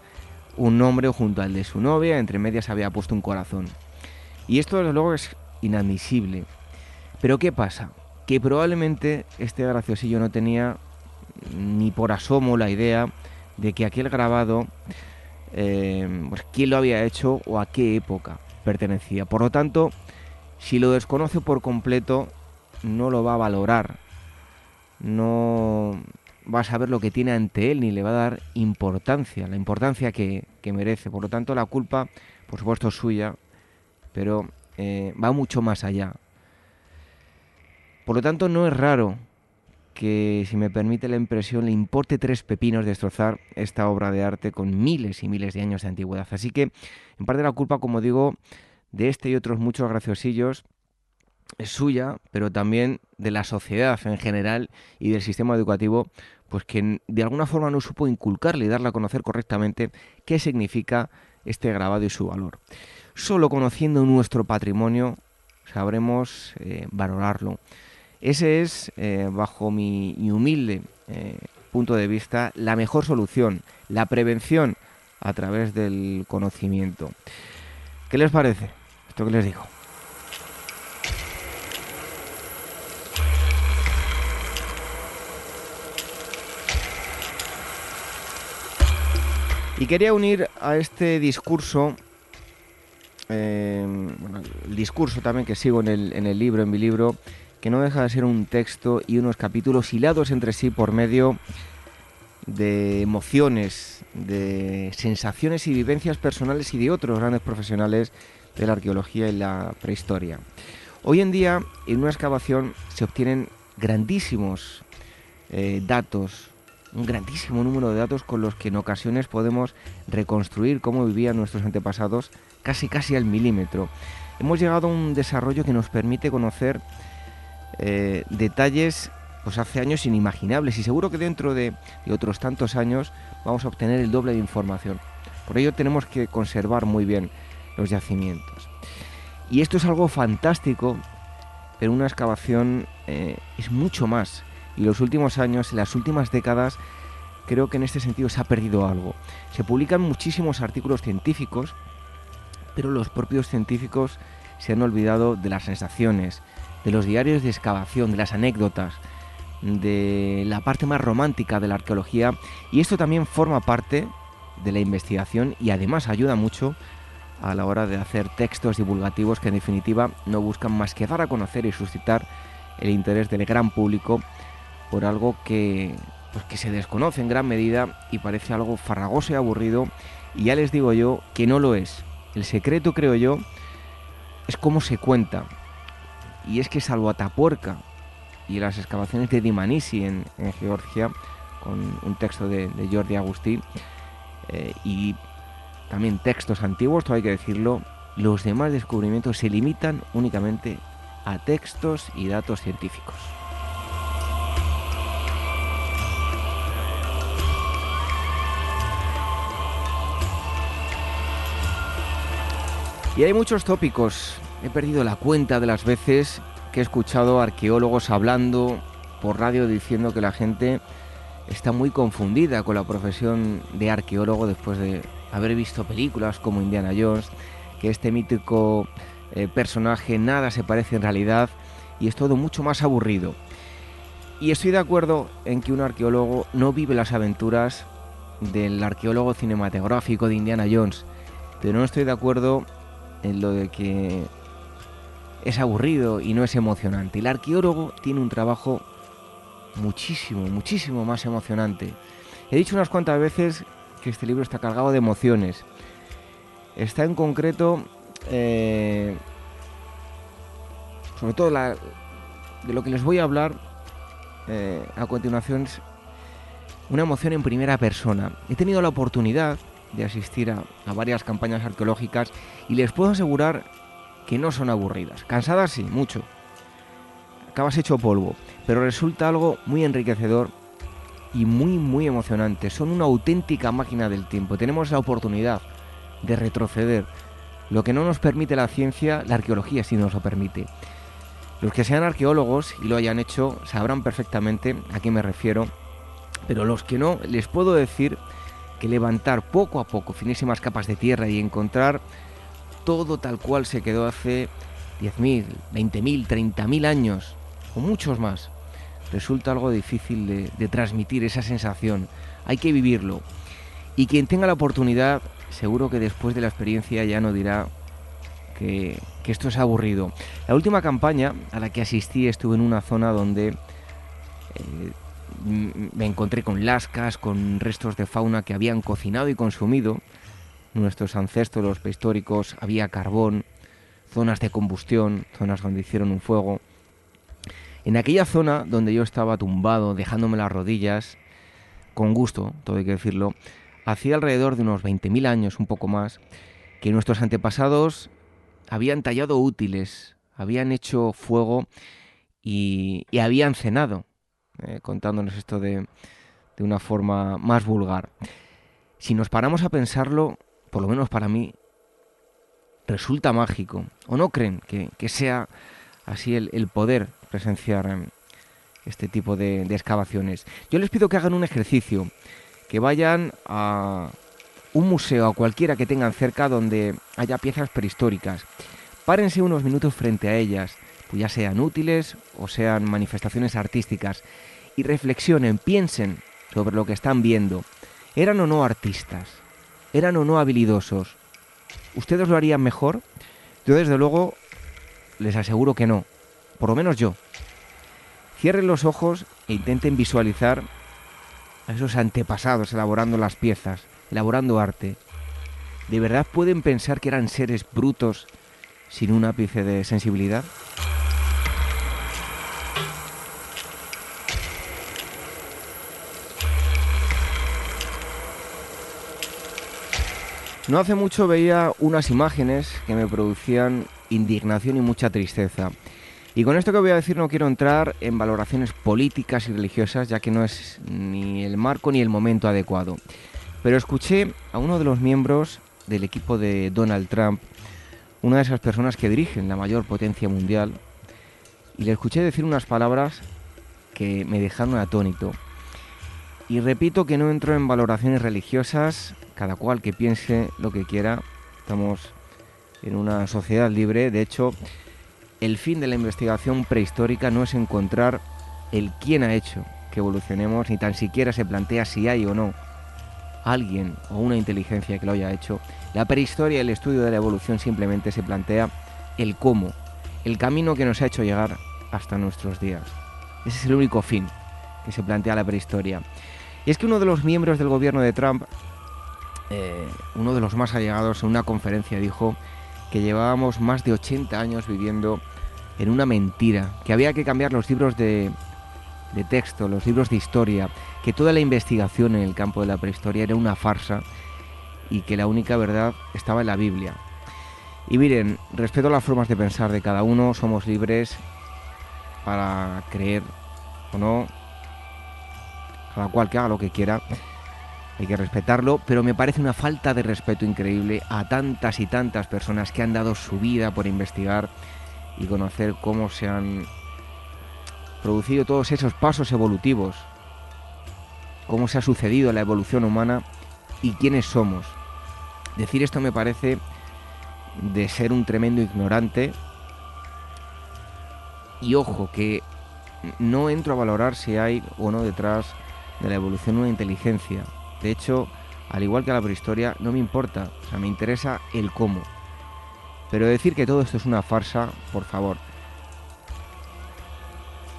un nombre junto al de su novia, entre medias había puesto un corazón. Y esto desde luego es inadmisible. Pero ¿qué pasa? Que probablemente este graciosillo no tenía ni por asomo la idea de que aquel grabado, eh, pues quién lo había hecho o a qué época pertenecía. Por lo tanto, si lo desconoce por completo, no lo va a valorar, no va a saber lo que tiene ante él, ni le va a dar importancia, la importancia que, merece. Por lo tanto, la culpa, por supuesto, es suya, pero eh, va mucho más allá. Por lo tanto, no es raro que, si me permite la impresión, le importe tres pepinos destrozar esta obra de arte con miles y miles de años de antigüedad. Así que, en parte la culpa, como digo, de este y otros muchos graciosillos es suya, pero también de la sociedad en general y del sistema educativo, pues que de alguna forma no supo inculcarle y darle a conocer correctamente qué significa este grabado y su valor. Solo conociendo nuestro patrimonio sabremos eh, valorarlo. Ese es, eh, bajo mi humilde eh, punto de vista, la mejor solución, la prevención a través del conocimiento. ¿Qué les parece? Esto que les digo. Y quería unir a este discurso, eh, bueno, el discurso también que sigo en el libro, en mi libro, que no deja de ser un texto y unos capítulos hilados entre sí por medio de emociones, de sensaciones y vivencias personales y de otros grandes profesionales de la arqueología y la prehistoria. Hoy en día, en una excavación se obtienen grandísimos eh, datos, un grandísimo número de datos con los que en ocasiones podemos reconstruir cómo vivían nuestros antepasados casi casi al milímetro. Hemos llegado a un desarrollo que nos permite conocer eh, detalles pues hace años inimaginables y seguro que dentro de, otros tantos años vamos a obtener el doble de información. Por ello tenemos que conservar muy bien los yacimientos. Y esto es algo fantástico, pero una excavación eh, es mucho más. Y los últimos años, en las últimas décadas, creo que en este sentido se ha perdido algo. Se publican muchísimos artículos científicos, pero los propios científicos se han olvidado de las sensaciones, de los diarios de excavación, de las anécdotas, de la parte más romántica de la arqueología y esto también forma parte de la investigación y además ayuda mucho a la hora de hacer textos divulgativos que en definitiva no buscan más que dar a conocer y suscitar el interés del gran público por algo que, pues, que se desconoce en gran medida y parece algo farragoso y aburrido y ya les digo yo que no lo es. El secreto creo yo es cómo se cuenta y es que salvo Atapuerca y las excavaciones de Dimanisi en, Georgia, con un texto de, Jordi Agustí, eh, y también textos antiguos, todo hay que decirlo, los demás descubrimientos se limitan únicamente a textos y datos científicos. Y hay muchos tópicos. He perdido la cuenta de las veces que he escuchado arqueólogos hablando por radio diciendo que la gente está muy confundida con la profesión de arqueólogo después de haber visto películas como Indiana Jones, que este mítico eh, personaje nada se parece en realidad y es todo mucho más aburrido. Y estoy de acuerdo en que un arqueólogo no vive las aventuras del arqueólogo cinematográfico de Indiana Jones, pero no estoy de acuerdo en lo de que es aburrido y no es emocionante. El arqueólogo tiene un trabajo muchísimo, muchísimo más emocionante. He dicho unas cuantas veces que este libro está cargado de emociones. Está en concreto, eh, sobre todo de lo que les voy a hablar eh, a continuación, es una emoción en primera persona. He tenido la oportunidad de asistir a, a varias campañas arqueológicas y les puedo asegurar que no son aburridas. Cansadas sí, mucho. Acabas hecho polvo, pero resulta algo muy enriquecedor y muy muy emocionante. Son una auténtica máquina del tiempo. Tenemos la oportunidad de retroceder. Lo que no nos permite la ciencia, la arqueología sí nos lo permite. Los que sean arqueólogos y lo hayan hecho sabrán perfectamente a qué me refiero, pero los que no, les puedo decir que levantar poco a poco finísimas capas de tierra y encontrar todo tal cual se quedó hace 10.000, 20.000, 30.000 años, o muchos más, resulta algo difícil de, transmitir esa sensación. Hay que vivirlo. Y quien tenga la oportunidad, seguro que después de la experiencia ya no dirá que, esto es aburrido. La última campaña a la que asistí estuve en una zona donde eh, me encontré con lascas, con restos de fauna que habían cocinado y consumido nuestros ancestros, los prehistóricos, había carbón, zonas de combustión, zonas donde hicieron un fuego. En aquella zona donde yo estaba tumbado, dejándome las rodillas, con gusto, todo hay que decirlo, hacía alrededor de unos 20.000 años, un poco más, que nuestros antepasados habían tallado útiles, habían hecho fuego y, habían cenado, eh, contándonos esto de, de una forma más vulgar. Si nos paramos a pensarlo, por lo menos para mí, resulta mágico. ¿O no creen que, sea así el, poder presenciar em, este tipo de, excavaciones? Yo les pido que hagan un ejercicio, que vayan a un museo, a cualquiera que tengan cerca donde haya piezas prehistóricas. Párense unos minutos frente a ellas, pues ya sean útiles o sean manifestaciones artísticas, y reflexionen, piensen sobre lo que están viendo. ¿Eran o no artistas? Eran o no habilidosos. ¿Ustedes lo harían mejor? Yo desde luego les aseguro que no, por lo menos yo. Cierren los ojos e intenten visualizar a esos antepasados elaborando las piezas, elaborando arte. ¿De verdad pueden pensar que eran seres brutos sin un ápice de sensibilidad? No hace mucho veía unas imágenes que me producían indignación y mucha tristeza. Y con esto que voy a decir no quiero entrar en valoraciones políticas y religiosas, ya que no es ni el marco ni el momento adecuado. Pero escuché a uno de los miembros del equipo de Donald Trump, una de esas personas que dirigen la mayor potencia mundial, y le escuché decir unas palabras que me dejaron atónito. Y repito que no entro en valoraciones religiosas cada cual que piense lo que quiera. Estamos en una sociedad libre. De hecho, el fin de la investigación prehistórica no es encontrar el quién ha hecho que evolucionemos, ni tan siquiera se plantea si hay o no alguien o una inteligencia que lo haya hecho. La prehistoria el estudio de la evolución simplemente se plantea el cómo, el camino que nos ha hecho llegar hasta nuestros días. Ese es el único fin que se plantea la prehistoria. Y es que uno de los miembros del gobierno de Trump eh, uno de los más allegados en una conferencia dijo que llevábamos más de 80 años viviendo en una mentira, que había que cambiar los libros de, de texto, los libros de historia, que toda la investigación en el campo de la prehistoria era una farsa y que la única verdad estaba en la Biblia. Y miren, respeto las formas de pensar de cada uno, somos libres para creer o no, cada cual que haga lo que quiera hay que respetarlo, pero me parece una falta de respeto increíble a tantas y tantas personas que han dado su vida por investigar y conocer cómo se han producido todos esos pasos evolutivos, cómo se ha sucedido la evolución humana y quiénes somos. Decir esto me parece de ser un tremendo ignorante y ojo que no entro a valorar si hay o no detrás de la evolución una inteligencia, de hecho, al igual que a la prehistoria, no me importa, o sea, me interesa el cómo. Pero decir que todo esto es una farsa, por favor.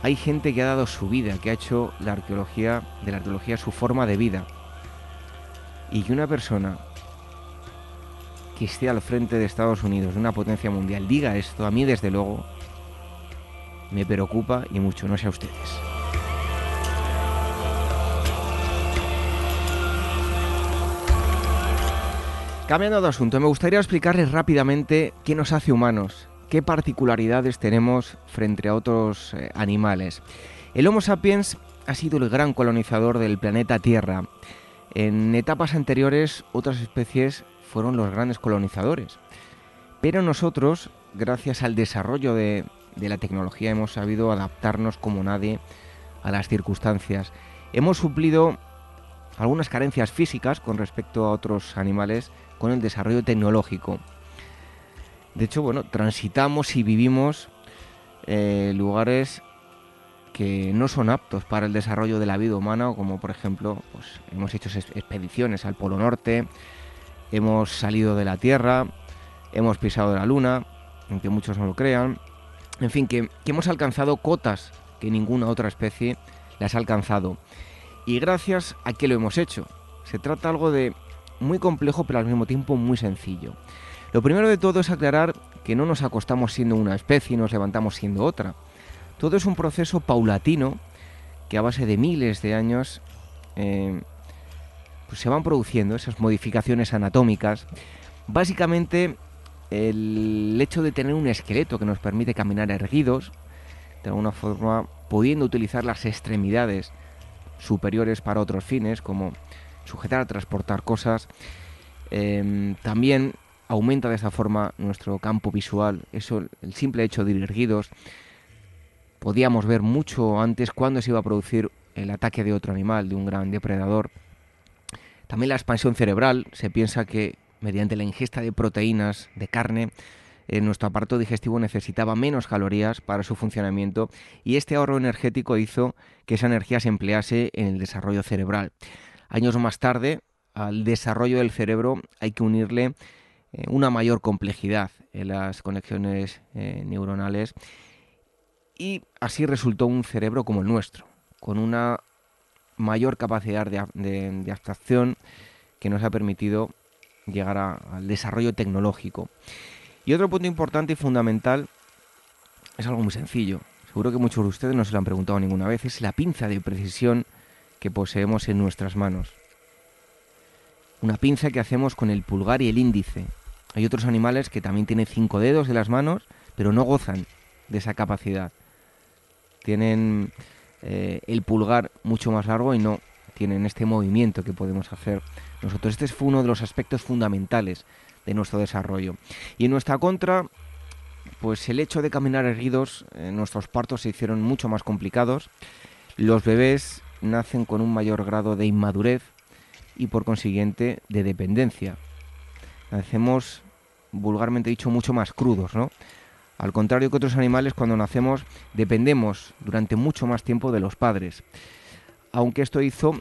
Hay gente que ha dado su vida, que ha hecho la arqueología, de la arqueología su forma de vida. Y que una persona que esté al frente de Estados Unidos, de una potencia mundial, diga esto, a mí desde luego me preocupa y mucho, no sé a ustedes. Cambiando de asunto, me gustaría explicarles rápidamente qué nos hace humanos, qué particularidades tenemos frente a otros eh, animales. El Homo sapiens ha sido el gran colonizador del planeta Tierra. En etapas anteriores, otras especies fueron los grandes colonizadores. Pero nosotros, gracias al desarrollo de, de la tecnología, hemos sabido adaptarnos como nadie a las circunstancias. Hemos suplido algunas carencias físicas con respecto a otros animales con el desarrollo tecnológico. De hecho, bueno, transitamos y vivimos eh, lugares que no son aptos para el desarrollo de la vida humana, como por ejemplo, pues, hemos hecho expediciones al Polo Norte, hemos salido de la Tierra, hemos pisado la Luna, aunque muchos no lo crean, en fin, que, que hemos alcanzado cotas que ninguna otra especie las ha alcanzado. Y gracias a que lo hemos hecho. Se trata algo de muy complejo pero al mismo tiempo muy sencillo. Lo primero de todo es aclarar que no nos acostamos siendo una especie y nos levantamos siendo otra. Todo es un proceso paulatino que a base de miles de años eh, pues se van produciendo esas modificaciones anatómicas. Básicamente el hecho de tener un esqueleto que nos permite caminar erguidos, de alguna forma pudiendo utilizar las extremidades superiores para otros fines, como sujetar transportar cosas. Em, también aumenta de esa forma nuestro campo visual. Eso, el simple hecho de ir erguidos. Podíamos ver mucho antes cuándo se iba a producir el ataque de otro animal, de un gran depredador. También la expansión cerebral. Se piensa que mediante la ingesta de proteínas de carne, eh, nuestro aparato digestivo necesitaba menos calorías para su funcionamiento y este ahorro energético hizo que esa energía se emplease en el desarrollo cerebral. Años más tarde, al desarrollo del cerebro hay que unirle eh, una mayor complejidad en las conexiones eh, neuronales y así resultó un cerebro como el nuestro, con una mayor capacidad de, abstracción que nos ha permitido llegar al desarrollo tecnológico. Y otro punto importante y fundamental es algo muy sencillo. Seguro que muchos de ustedes no se lo han preguntado ninguna vez. Es la pinza de precisión poseemos en nuestras manos. Una pinza que hacemos con el pulgar y el índice. Hay otros animales que también tienen cinco dedos de las manos, pero no gozan de esa capacidad. Tienen eh, el pulgar mucho más largo y no tienen este movimiento que podemos hacer nosotros. Este fue uno de los aspectos fundamentales de nuestro desarrollo. Y en nuestra contra, pues el hecho de caminar erguidos, eh, nuestros partos se hicieron mucho más complicados. Los bebés nacen con un mayor grado de inmadurez y por consiguiente de dependencia. Nacemos, vulgarmente dicho, mucho más crudos, ¿no? Al contrario que otros animales, cuando nacemos dependemos durante mucho más tiempo de los padres. Aunque esto hizo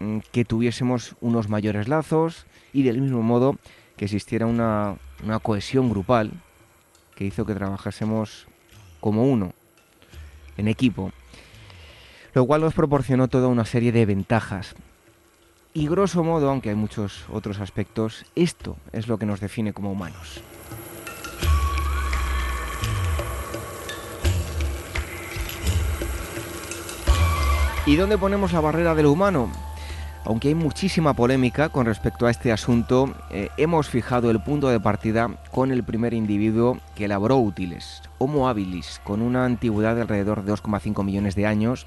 mm, que tuviésemos unos mayores lazos y del mismo modo que existiera una, una cohesión grupal que hizo que trabajásemos como uno, en equipo, lo cual nos proporcionó toda una serie de ventajas. Y grosso modo, aunque hay muchos otros aspectos, esto es lo que nos define como humanos. ¿Y dónde ponemos la barrera de lo humano? Aunque hay muchísima polémica con respecto a este asunto, eh, hemos fijado el punto de partida con el primer individuo que elaboró útiles, Homo habilis, con una antigüedad de alrededor de 2,5 millones de años.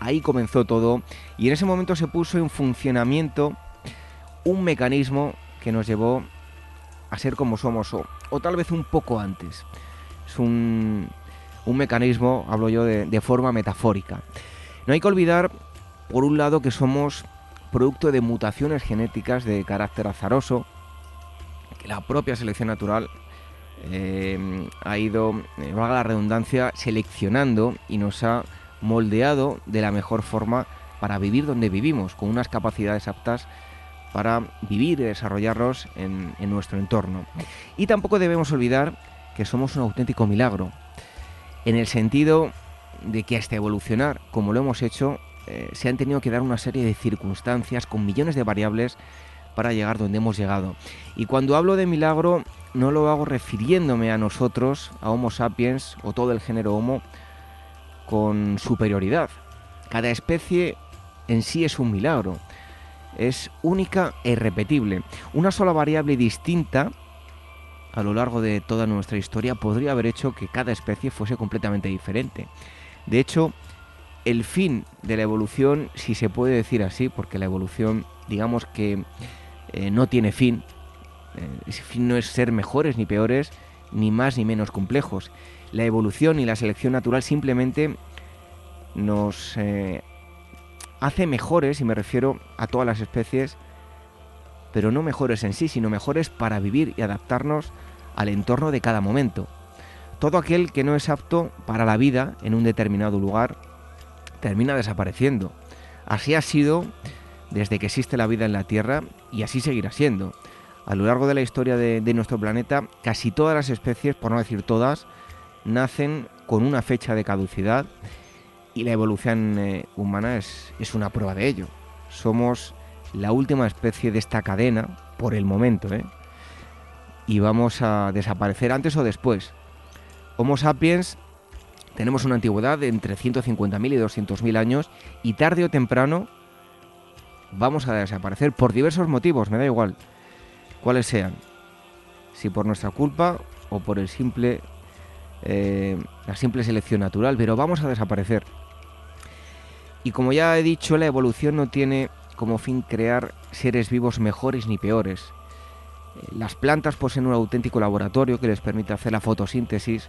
Ahí comenzó todo y en ese momento se puso en funcionamiento un mecanismo que nos llevó a ser como somos, o, tal vez un poco antes. Es un, mecanismo, hablo yo de forma metafórica. No hay que olvidar, por un lado, que somos producto de mutaciones genéticas de carácter azaroso, que la propia selección natural eh, ha ido, eh, valga la redundancia, seleccionando y nos ha moldeado de la mejor forma para vivir donde vivimos, con unas capacidades aptas para vivir y desarrollarlos en, nuestro entorno. Y tampoco debemos olvidar que somos un auténtico milagro, en el sentido de que hasta evolucionar como lo hemos hecho, eh, se han tenido que dar una serie de circunstancias con millones de variables para llegar donde hemos llegado. Y cuando hablo de milagro, no lo hago refiriéndome a nosotros, a Homo sapiens o todo el género Homo, con superioridad. Cada especie en sí es un milagro. Es única e irrepetible. Una sola variable distinta a lo largo de toda nuestra historia podría haber hecho que cada especie fuese completamente diferente. De hecho, el fin de la evolución, si se puede decir así, porque la evolución, digamos que eh, no tiene fin, eh, ese fin no es ser mejores ni peores, ni más ni menos complejos. La evolución y la selección natural simplemente nos eh, hace mejores, y me refiero a todas las especies, pero no mejores en sí, sino mejores para vivir y adaptarnos al entorno de cada momento. Todo aquel que no es apto para la vida en un determinado lugar termina desapareciendo. Así ha sido desde que existe la vida en la Tierra y así seguirá siendo. A lo largo de la historia de, nuestro planeta, casi todas las especies, por no decir todas, nacen con una fecha de caducidad y la evolución eh, humana es, es, una prueba de ello. Somos la última especie de esta cadena, por el momento, ¿eh? y vamos a desaparecer antes o después. Homo sapiens tenemos una antigüedad de entre 150.000 y 200.000 años y tarde o temprano vamos a desaparecer por diversos motivos, me da igual cuáles sean. Si por nuestra culpa o por el simple eh, la simple selección natural, pero vamos a desaparecer. Y como ya he dicho, la evolución no tiene como fin crear seres vivos mejores ni peores. Eh, las plantas poseen un auténtico laboratorio que les permite hacer la fotosíntesis.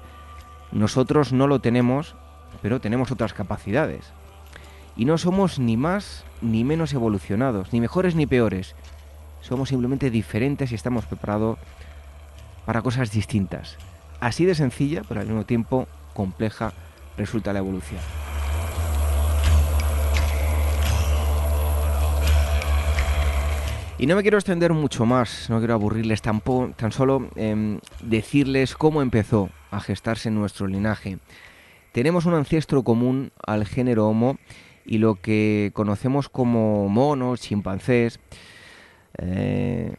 Nosotros no lo tenemos, pero tenemos otras capacidades. Y no somos ni más ni menos evolucionados, ni mejores ni peores. Somos simplemente diferentes y estamos preparados para cosas distintas. Así de sencilla, pero al mismo tiempo compleja, resulta la evolución. Y no me quiero extender mucho más, no quiero aburrirles tampoco, tan solo em, decirles cómo empezó a gestarse nuestro linaje. Tenemos un ancestro común al género Homo y lo que conocemos como monos, chimpancés, eh,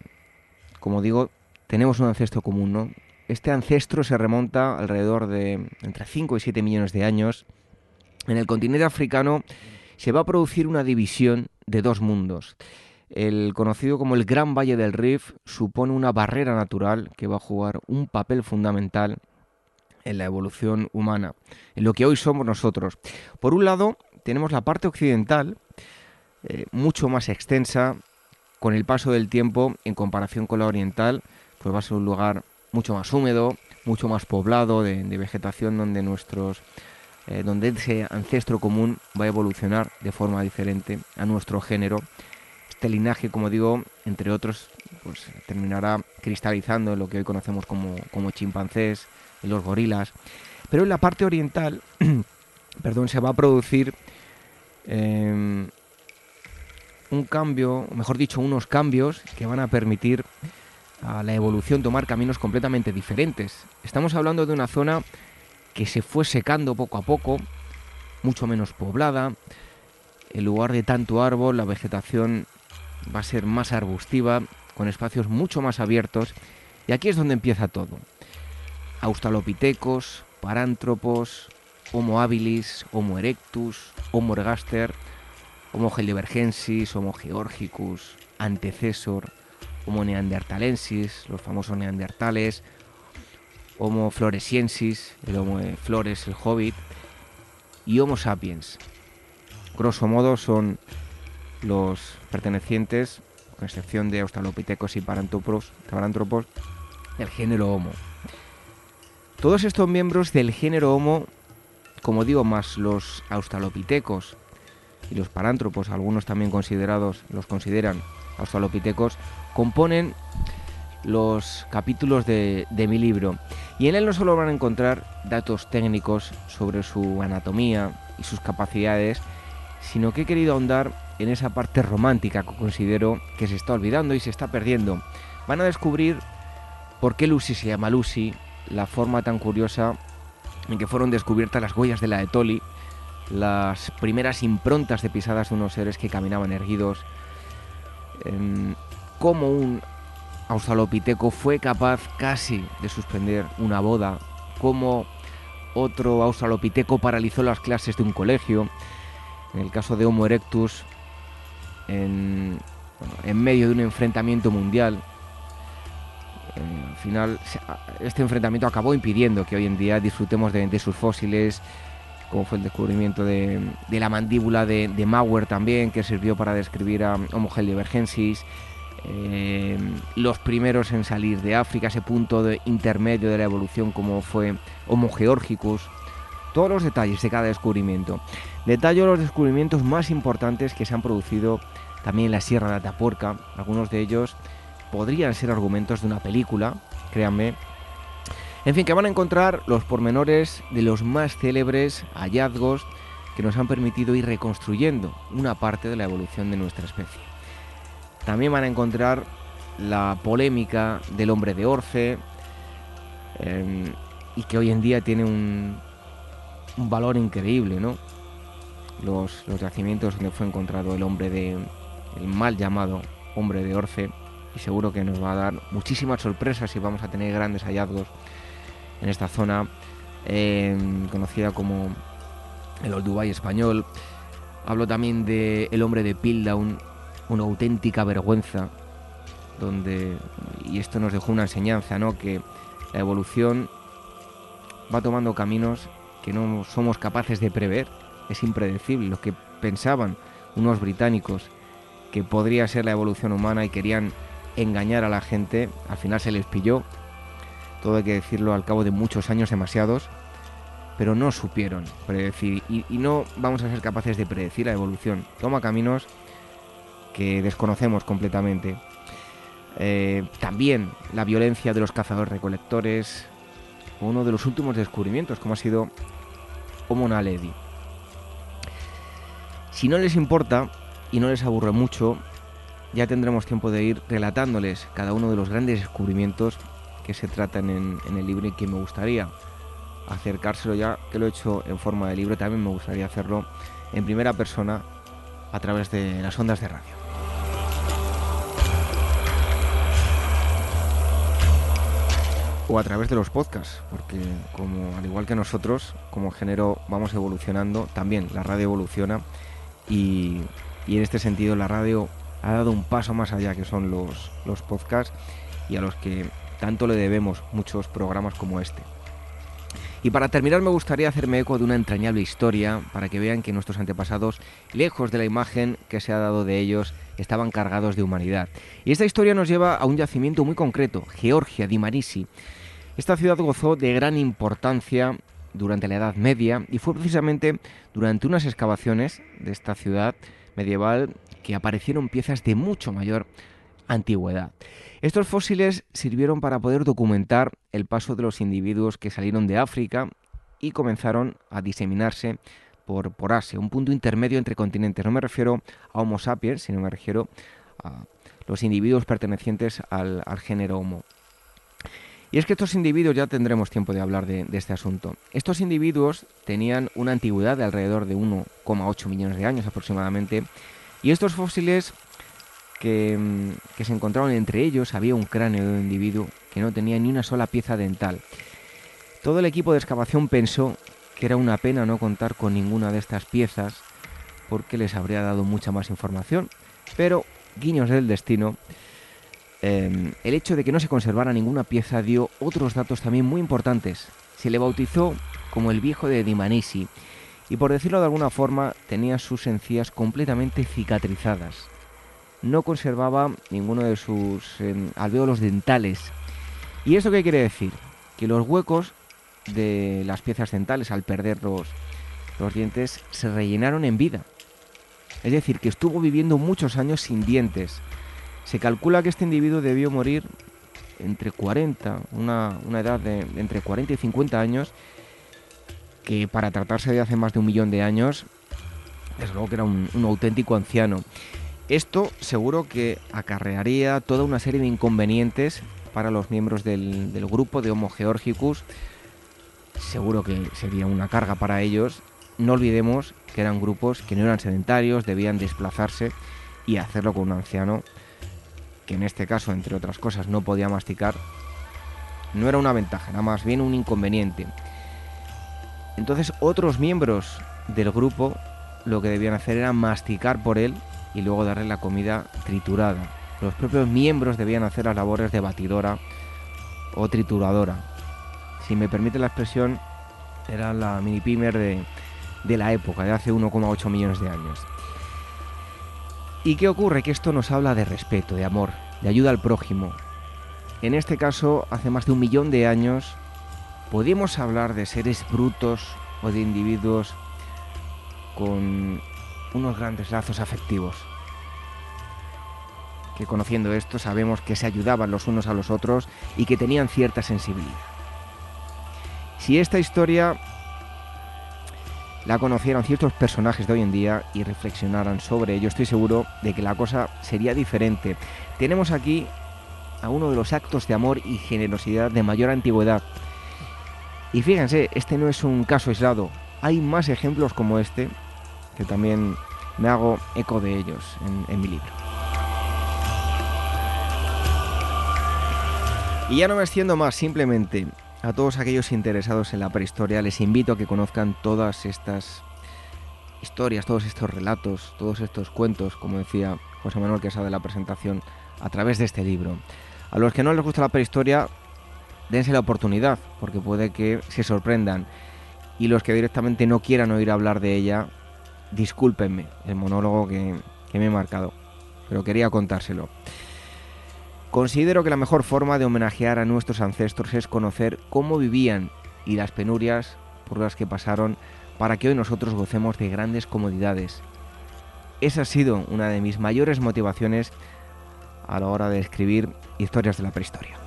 como digo, tenemos un ancestro común, ¿no? Este ancestro se remonta alrededor de entre 5 y 7 millones de años. En el continente africano se va a producir una división de dos mundos. El conocido como el Gran Valle del Rift supone una barrera natural que va a jugar un papel fundamental en la evolución humana, en lo que hoy somos nosotros. Por un lado, tenemos la parte occidental, eh, mucho más extensa, con el paso del tiempo, en comparación con la oriental, pues va a ser un lugar mucho más húmedo, mucho más poblado de, vegetación, donde nuestros eh, donde ese ancestro común va a evolucionar de forma diferente a nuestro género este linaje, como digo, entre otros, pues terminará cristalizando en lo que hoy conocemos como, como chimpancés, y los gorilas. Pero en la parte oriental, (clears throat) perdón, se va a producir em, un cambio, mejor dicho, unos cambios que van a permitir a la evolución tomar caminos completamente diferentes. Estamos hablando de una zona que se fue secando poco a poco, mucho menos poblada. En lugar de tanto árbol, la vegetación va a ser más arbustiva, con espacios mucho más abiertos, y aquí es donde empieza todo. Australopitecos, parántropos, Homo habilis, Homo erectus, Homo ergaster, Homo heidelbergensis, Homo georgicus, Antecesor, Homo neandertalensis, los famosos neandertales, Homo floresiensis, el Homo de Flores, el Hobbit, y Homo sapiens. Grosso modo son los pertenecientes, con excepción de australopitecos y parántropos, del género Homo. Todos estos miembros del género Homo, como digo, más los australopitecos y los parántropos, algunos también considerados, los consideran australopitecos, componen los capítulos de, mi libro. Y en él no solo van a encontrar datos técnicos sobre su anatomía y sus capacidades, sino que he querido ahondar en esa parte romántica que considero que se está olvidando y se está perdiendo. Van a descubrir por qué Lucy se llama Lucy, la forma tan curiosa en que fueron descubiertas las huellas de la Etoli, las primeras improntas de pisadas de unos seres que caminaban erguidos, em, cómo un australopiteco fue capaz casi de suspender una boda, cómo otro australopiteco paralizó las clases de un colegio, en el caso de Homo erectus, en, medio de un enfrentamiento mundial. Eh, al final, este enfrentamiento acabó impidiendo que hoy en día disfrutemos de, sus fósiles, como fue el descubrimiento de, la mandíbula de, Mauer también, que sirvió para describir a Homo heidelbergensis. Eh, los primeros en salir de África, ese punto de intermedio de la evolución como fue Homo georgicus, todos los detalles de cada descubrimiento. Detallo los descubrimientos más importantes que se han producido también en la Sierra de Atapuerca. Algunos de ellos podrían ser argumentos de una película, créanme. En fin, que van a encontrar los pormenores de los más célebres hallazgos que nos han permitido ir reconstruyendo una parte de la evolución de nuestra especie. También van a encontrar la polémica del hombre de Orce em, y que hoy en día tiene un, un valor increíble, ¿no? Los, los, yacimientos donde fue encontrado el hombre de el mal llamado hombre de Orce y seguro que nos va a dar muchísimas sorpresas y vamos a tener grandes hallazgos en esta zona em, conocida como el Old Dubai español. Hablo también de el hombre de Pildown, una auténtica vergüenza donde y esto nos dejó una enseñanza, ¿no? Que la evolución va tomando caminos que no somos capaces de prever, es impredecible. Lo que pensaban unos británicos que podría ser la evolución humana y querían engañar a la gente, al final se les pilló, todo hay que decirlo al cabo de muchos años demasiados, pero no supieron predecir y, no vamos a ser capaces de predecir la evolución. Toma caminos que desconocemos completamente. Eh, también la violencia de los cazadores recolectores, uno de los últimos descubrimientos, como ha sido Homo naledi. Si no les importa y no les aburre mucho, ya tendremos tiempo de ir relatándoles cada uno de los grandes descubrimientos que se tratan en, el libro y que me gustaría acercárselo ya que lo he hecho en forma de libro, también me gustaría hacerlo en primera persona a través de las ondas de radio. O a través de los podcasts, porque como al igual que nosotros, como género vamos evolucionando, también la radio evoluciona y, en este sentido la radio ha dado un paso más allá que son los, los podcasts y a los que tanto le debemos muchos programas como este. Y para terminar me gustaría hacerme eco de una entrañable historia para que vean que nuestros antepasados, lejos de la imagen que se ha dado de ellos, estaban cargados de humanidad. Y esta historia nos lleva a un yacimiento muy concreto, Georgia di Marisi. Esta ciudad gozó de gran importancia durante la Edad Media y fue precisamente durante unas excavaciones de esta ciudad medieval que aparecieron piezas de mucho mayor antigüedad. Estos fósiles sirvieron para poder documentar el paso de los individuos que salieron de África y comenzaron a diseminarse por, Asia, un punto intermedio entre continentes. No me refiero a Homo sapiens, sino me refiero a los individuos pertenecientes al, género Homo. Y es que estos individuos, ya tendremos tiempo de hablar de, este asunto, estos individuos tenían una antigüedad de alrededor de 1,8 millones de años aproximadamente, y estos fósiles Mm, que, se encontraban entre ellos había un cráneo de un individuo que no tenía ni una sola pieza dental. Todo el equipo de excavación pensó que era una pena no contar con ninguna de estas piezas porque les habría dado mucha más información, pero guiños del destino, em, el hecho de que no se conservara ninguna pieza dio otros datos también muy importantes. Se le bautizó como el viejo de Dimanisi y por decirlo de alguna forma tenía sus encías completamente cicatrizadas no conservaba ninguno de sus em, alvéolos dentales. ¿Y eso qué quiere decir? Que los huecos de las piezas dentales al perder los, los dientes se rellenaron en vida. Es decir, que estuvo viviendo muchos años sin dientes. Se calcula que este individuo debió morir entre 40, una, edad de entre 40 y 50 años, que para tratarse de hace más de un millón de años, desde luego que era un auténtico anciano. Esto seguro que acarrearía toda una serie de inconvenientes para los miembros del, grupo de Homo georgicus. Seguro que sería una carga para ellos. No olvidemos que eran grupos que no eran sedentarios, debían desplazarse y hacerlo con un anciano que en este caso, entre otras cosas, no podía masticar. No era una ventaja, era más bien un inconveniente. Entonces otros miembros del grupo lo que debían hacer era masticar por él y luego darle la comida triturada. Los propios miembros debían hacer las labores de batidora o trituradora. Si me permite la expresión, era la mini pimer de, de la época, de hace 1,8 millones de años. ¿Y qué ocurre? Que esto nos habla de respeto, de amor, de ayuda al prójimo. En este caso, hace más de un millón de años, podíamos hablar de seres brutos o de individuos con unos grandes lazos afectivos. Que conociendo esto sabemos que se ayudaban los unos a los otros y que tenían cierta sensibilidad. Si esta historia la conocieran ciertos personajes de hoy en día y reflexionaran sobre ello, estoy seguro de que la cosa sería diferente. Tenemos aquí a uno de los actos de amor y generosidad de mayor antigüedad. Y fíjense, este no es un caso aislado. Hay más ejemplos como este que también me hago eco de ellos en, mi libro. Y ya no me extiendo más, simplemente a todos aquellos interesados en la prehistoria les invito a que conozcan todas estas historias, todos estos relatos, todos estos cuentos, como decía José Manuel Quesada de la presentación, a través de este libro. A los que no les gusta la prehistoria, dense la oportunidad, porque puede que se sorprendan. Y los que directamente no quieran oír hablar de ella, discúlpenme el monólogo que, me he marcado, pero quería contárselo. Considero que la mejor forma de homenajear a nuestros ancestros es conocer cómo vivían y las penurias por las que pasaron para que hoy nosotros gocemos de grandes comodidades. Esa ha sido una de mis mayores motivaciones a la hora de escribir historias de la prehistoria.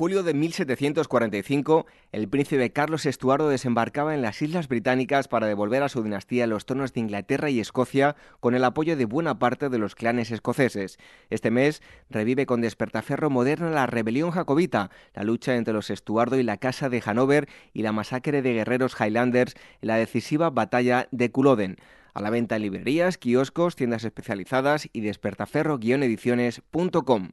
Julio de 1745, el príncipe Carlos Estuardo desembarcaba en las Islas Británicas para devolver a su dinastía los tronos de Inglaterra y Escocia con el apoyo de buena parte de los clanes escoceses. Este mes revive con despertaferro moderno la rebelión jacobita, la lucha entre los Estuardo y la Casa de Hanover y la masacre de guerreros Highlanders en la decisiva batalla de Culloden. A la venta en librerías, kioscos, tiendas especializadas y despertaferro-ediciones.com.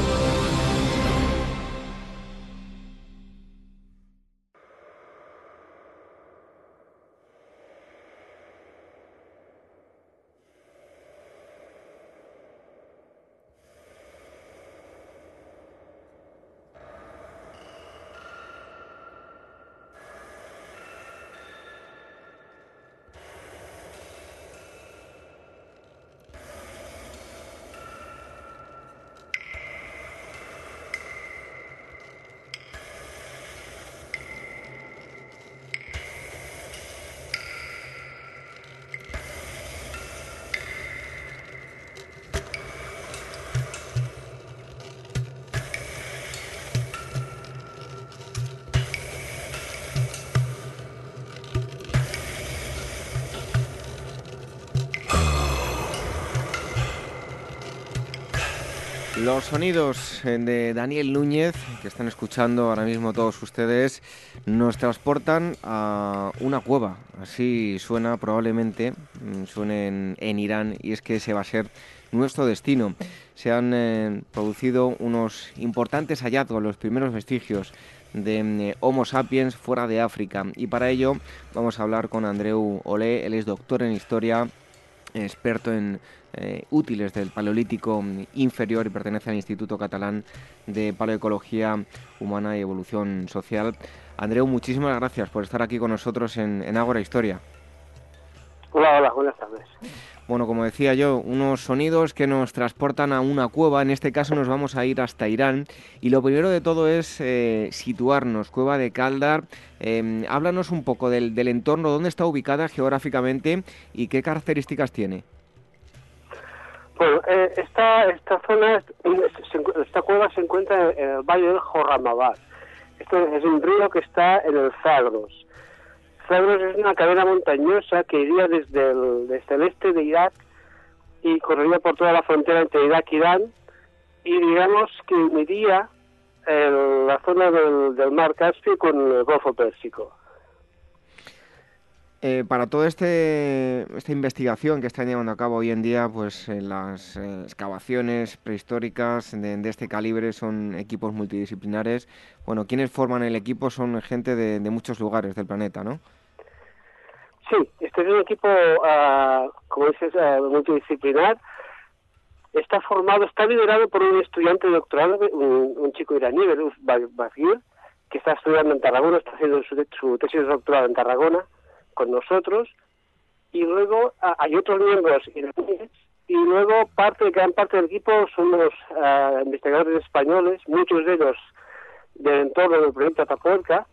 Los sonidos eh, de Daniel Núñez, que están escuchando ahora mismo todos ustedes, nos transportan a una cueva. Así suena probablemente, mm, suene en, Irán, y es que ese va a ser nuestro destino. Se han eh, producido unos importantes hallazgos, los primeros vestigios de mm, Homo sapiens fuera de África. Y para ello vamos a hablar con Andreu Olé, él es doctor en historia, experto en eh, útiles del Paleolítico inferior y pertenece al Instituto Catalán de Paleoecología Humana y Evolución Social. Andreu, muchísimas gracias por estar aquí con nosotros en, en Ágora Historia. Hola, hola, buenas tardes. Bueno, como decía yo, unos sonidos que nos transportan a una cueva. En este caso nos vamos a ir hasta Irán. Y lo primero de todo es eh, situarnos. Cueva de Caldar. Em, háblanos un poco del, del entorno, dónde está ubicada geográficamente y qué características tiene. Bueno, eh, esta, esta zona, esta cueva se encuentra en el valle del Jorramabad. Esto es un río que está en el Zagros. Zagros es una cadena montañosa que iría desde el, desde el este de Irak y correría por toda la frontera entre Irak y Irán y digamos que uniría la zona del, del mar Caspio con el Golfo Pérsico. Eh, para toda este, esta investigación que están llevando a cabo hoy en día, pues eh, las eh, excavaciones prehistóricas de, este calibre son equipos multidisciplinares. Bueno, quienes forman el equipo son gente de, muchos lugares del planeta, ¿no? Sí, este es un equipo, ah, como dices, ah, multidisciplinar. Está formado, está liderado por un estudiante doctorado, un, chico iraní, Beruf Bagir, que está estudiando en Tarragona, está haciendo su, su tesis de doctorado en Tarragona con nosotros. Y luego hay otros miembros y luego parte gran parte del equipo son los ah, investigadores españoles muchos de ellos del entorno del proyecto Atapuerca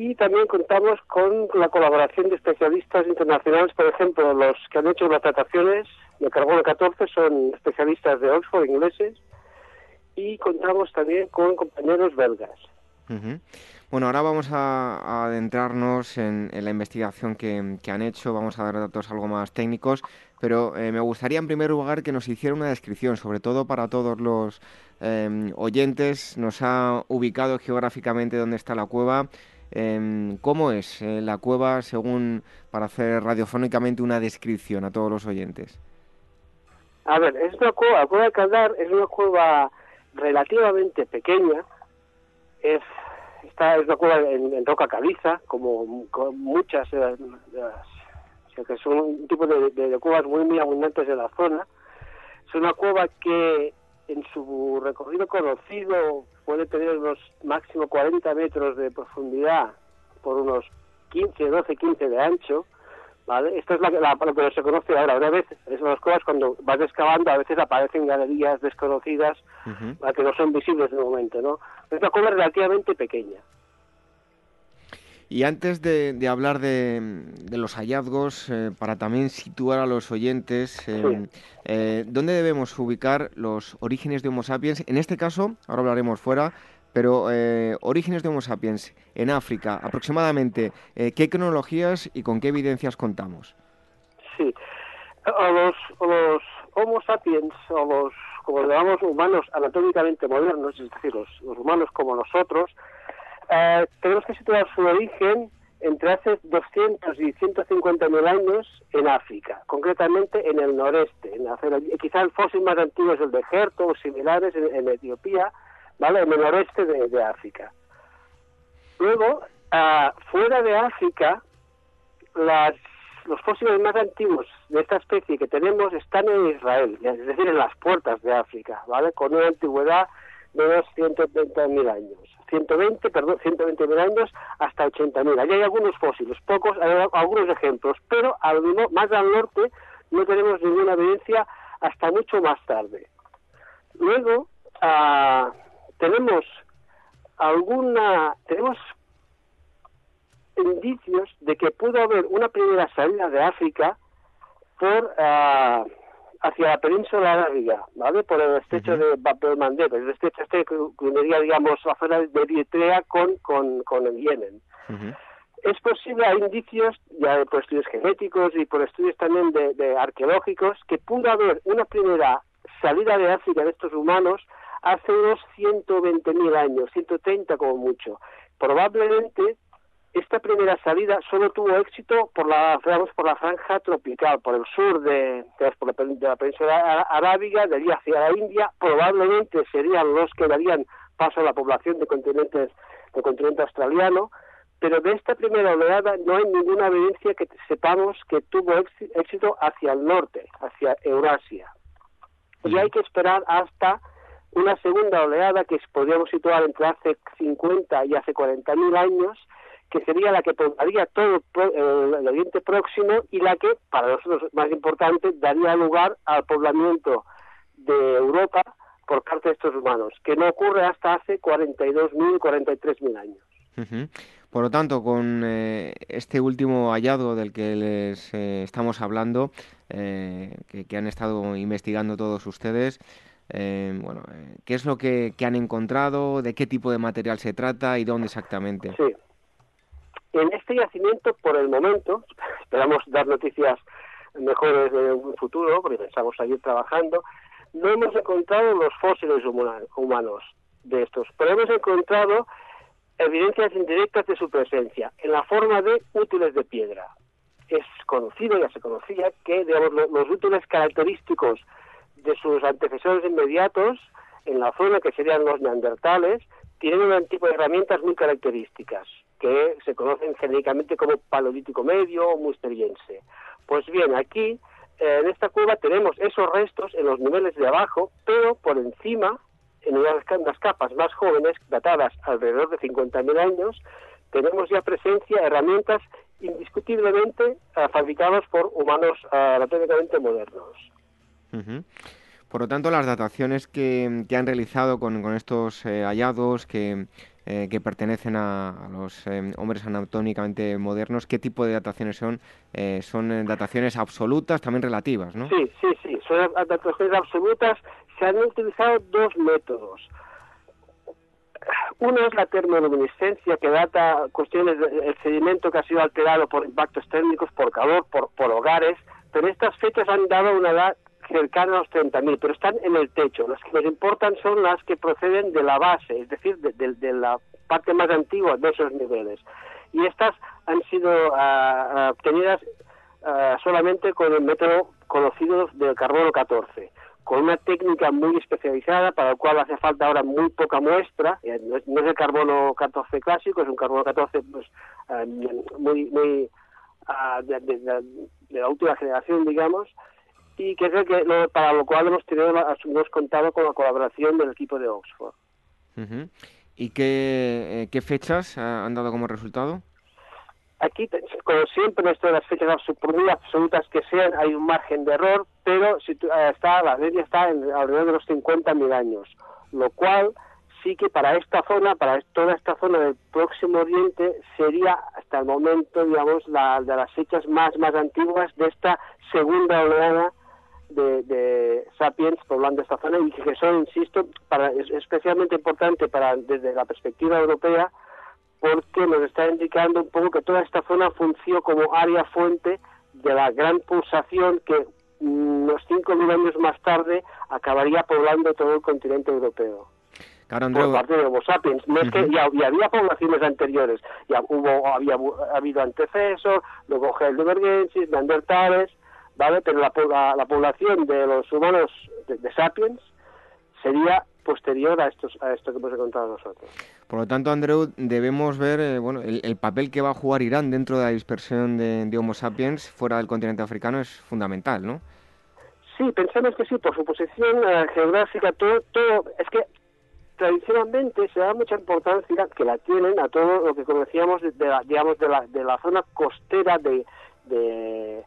y también contamos con la colaboración de especialistas internacionales por ejemplo los que han hecho las trataciones de carbono 14 son especialistas de Oxford ingleses y contamos también con compañeros belgas bueno, ahora vamos a, adentrarnos en, la investigación que, han hecho, vamos a dar datos algo más técnicos, pero eh, me gustaría en primer lugar que nos hiciera una descripción, sobre todo para todos los em, oyentes, nos ha ubicado geográficamente dónde está la cueva. Em, ¿Cómo es eh, la cueva según para hacer radiofónicamente una descripción a todos los oyentes? A ver, es una cueva, la cueva de Caldar es una cueva relativamente pequeña, es esta es una cueva en, roca caliza, como, muchas de las, que son un tipo de, cuevas muy, muy abundantes en la zona. Es una cueva que en su recorrido conocido puede tener unos máximo 40 metros de profundidad por unos 15, 12, 15 de ancho, ¿vale? Esto es la, la, lo que se conoce ahora. Una vez, esas cosas cuando vas excavando, a veces aparecen galerías desconocidas que no son visibles de momento, ¿no? Es una cueva relativamente pequeña. Y antes de, hablar de, los hallazgos, eh, para también situar a los oyentes, eh, ¿dónde debemos ubicar los orígenes de Homo sapiens? En este caso, ahora hablaremos fuera, pero eh, orígenes de Homo sapiens en África, aproximadamente, ¿qué cronologías y con qué evidencias contamos? Sí, los, los Homo sapiens, o los, como llamamos, humanos anatómicamente modernos, es decir, los humanos como nosotros, eh, tenemos que situar su origen entre hace 200 y 150 mil años en África, concretamente en el noreste. En la, quizá el fósil más antiguo es el de Jerto o similares en, Etiopía, ¿vale? en el noreste de, África. Luego, ah, fuera de África, las, los fósiles más antiguos de esta especie que tenemos están en Israel, es decir, en las puertas de África, ¿vale? con una antigüedad de unos 130 mil años. 120, perdón, 120 mil años hasta 80 mil. Allí hay algunos fósiles, pocos, hay algunos ejemplos, pero al, más al norte no tenemos ninguna evidencia hasta mucho más tarde. Luego ah, tenemos alguna, tenemos indicios de que pudo haber una primera salida de África por ah, hacia la península arábiga, ¿vale? Por el estrecho de Bab el Mandeb, el estrecho este que uniría, digamos, la zona de Eritrea con, con, con el Yemen. Es posible, hay indicios, ya por estudios genéticos y por estudios también de, de arqueológicos, que pudo haber una primera salida de África de estos humanos hace unos 120.000 años, 130 como mucho. Probablemente esta primera salida solo tuvo éxito por la, por la franja tropical, por el sur de, de, la península arábiga, de allí hacia la India, probablemente serían los que darían paso a la población de continentes del continente australiano, pero de esta primera oleada no hay ninguna evidencia que sepamos que tuvo éxito hacia el norte, hacia Eurasia. Y hay que esperar hasta una segunda oleada que podríamos situar entre hace 50 y hace 40 mil años, que sería la que poblaría todo el Oriente Próximo y la que, para nosotros más importante, daría lugar al poblamiento de Europa por parte de estos humanos, que no ocurre hasta hace 42.000, 43.000 años. Por lo tanto, con eh, este último hallazgo del que les eh, estamos hablando, eh, que, han estado investigando todos ustedes, bueno, ¿qué es lo que, que, han encontrado? ¿De qué tipo de material se trata y dónde exactamente? Sí. En este yacimiento, por el momento, (laughs) esperamos dar noticias mejores en un futuro, porque pensamos seguir trabajando, no hemos encontrado los fósiles humanos de estos, pero hemos encontrado evidencias indirectas de su presencia en la forma de útiles de piedra. Es conocido, ya se conocía, que digamos, los útiles característicos de sus antecesores inmediatos en la zona que serían los neandertales tienen un tipo de herramientas muy características que se conocen genéricamente como paleolítico medio o musteriense. Pues bien, aquí eh, en esta cueva tenemos esos restos en los niveles de abajo, pero por encima, en unas, capas más jóvenes, datadas alrededor de 50.000 años, tenemos ya presencia de herramientas indiscutiblemente eh, fabricadas por humanos uh, modernos. Por lo tanto, las dataciones que, han realizado con, estos hallazgos que eh, que pertenecen a, los eh, hombres anatómicamente modernos, ¿qué tipo de dataciones son? Eh, ¿Son dataciones absolutas, también relativas, no? Sí, sí, sí, son dataciones absolutas. Se han utilizado dos métodos. Uno es la termoluminiscencia, que data cuestiones del sedimento que ha sido alterado por impactos térmicos, por calor, por, por hogares, pero estas fechas han dado una edad cercana a los 30.000, pero están en el techo. Las que nos importan son las que proceden de la base, es decir, de, la parte más antigua de esos niveles. Y estas han sido ah, obtenidas ah, solamente con el método conocido del carbono 14, con una técnica muy especializada para la cual hace falta ahora muy poca muestra. Eh, no es, el carbono 14 clásico, es un carbono 14 pues, muy, muy de, de la última generación, digamos, y que es que para lo cual hemos tenido hemos contado con la colaboración del equipo de Oxford. ¿Y qué, eh, qué fechas han dado como resultado? aquí, como siempre, esto de las fechas por muy absolutas que sean, hay un margen de error, pero si eh, está, la media está en alrededor de los 50.000 años, lo cual sí que para esta zona, para toda esta zona del Próximo Oriente, sería hasta el momento, digamos, la de las fechas más, más antiguas de esta segunda oleada de, de, sapiens poblando esta zona y que son, insisto, para, es especialmente importante para desde la perspectiva europea porque nos está indicando un poco que toda esta zona funcionó como área fuente de la gran pulsación que unos 5.000 años más tarde acabaría poblando todo el continente europeo. Claro, por parte de Homo sapiens. No es que ya, había poblaciones anteriores, ya hubo, había habido antecesos, luego Heidelbergensis, Neandertales, ¿vale? Pero la, la, población de los humanos de, sapiens sería posterior a, estos, a esto que hemos contado nosotros. Por lo tanto, Andreu, debemos ver eh, bueno, el, papel que va a jugar Irán dentro de la dispersión de, Homo sapiens fuera del continente africano es fundamental, ¿no? Sí, pensamos que sí, por su posición eh, geográfica, todo, todo, es que tradicionalmente se da mucha importancia que la tienen a todo lo que conocíamos de, la, digamos de la, de la zona costera de, de,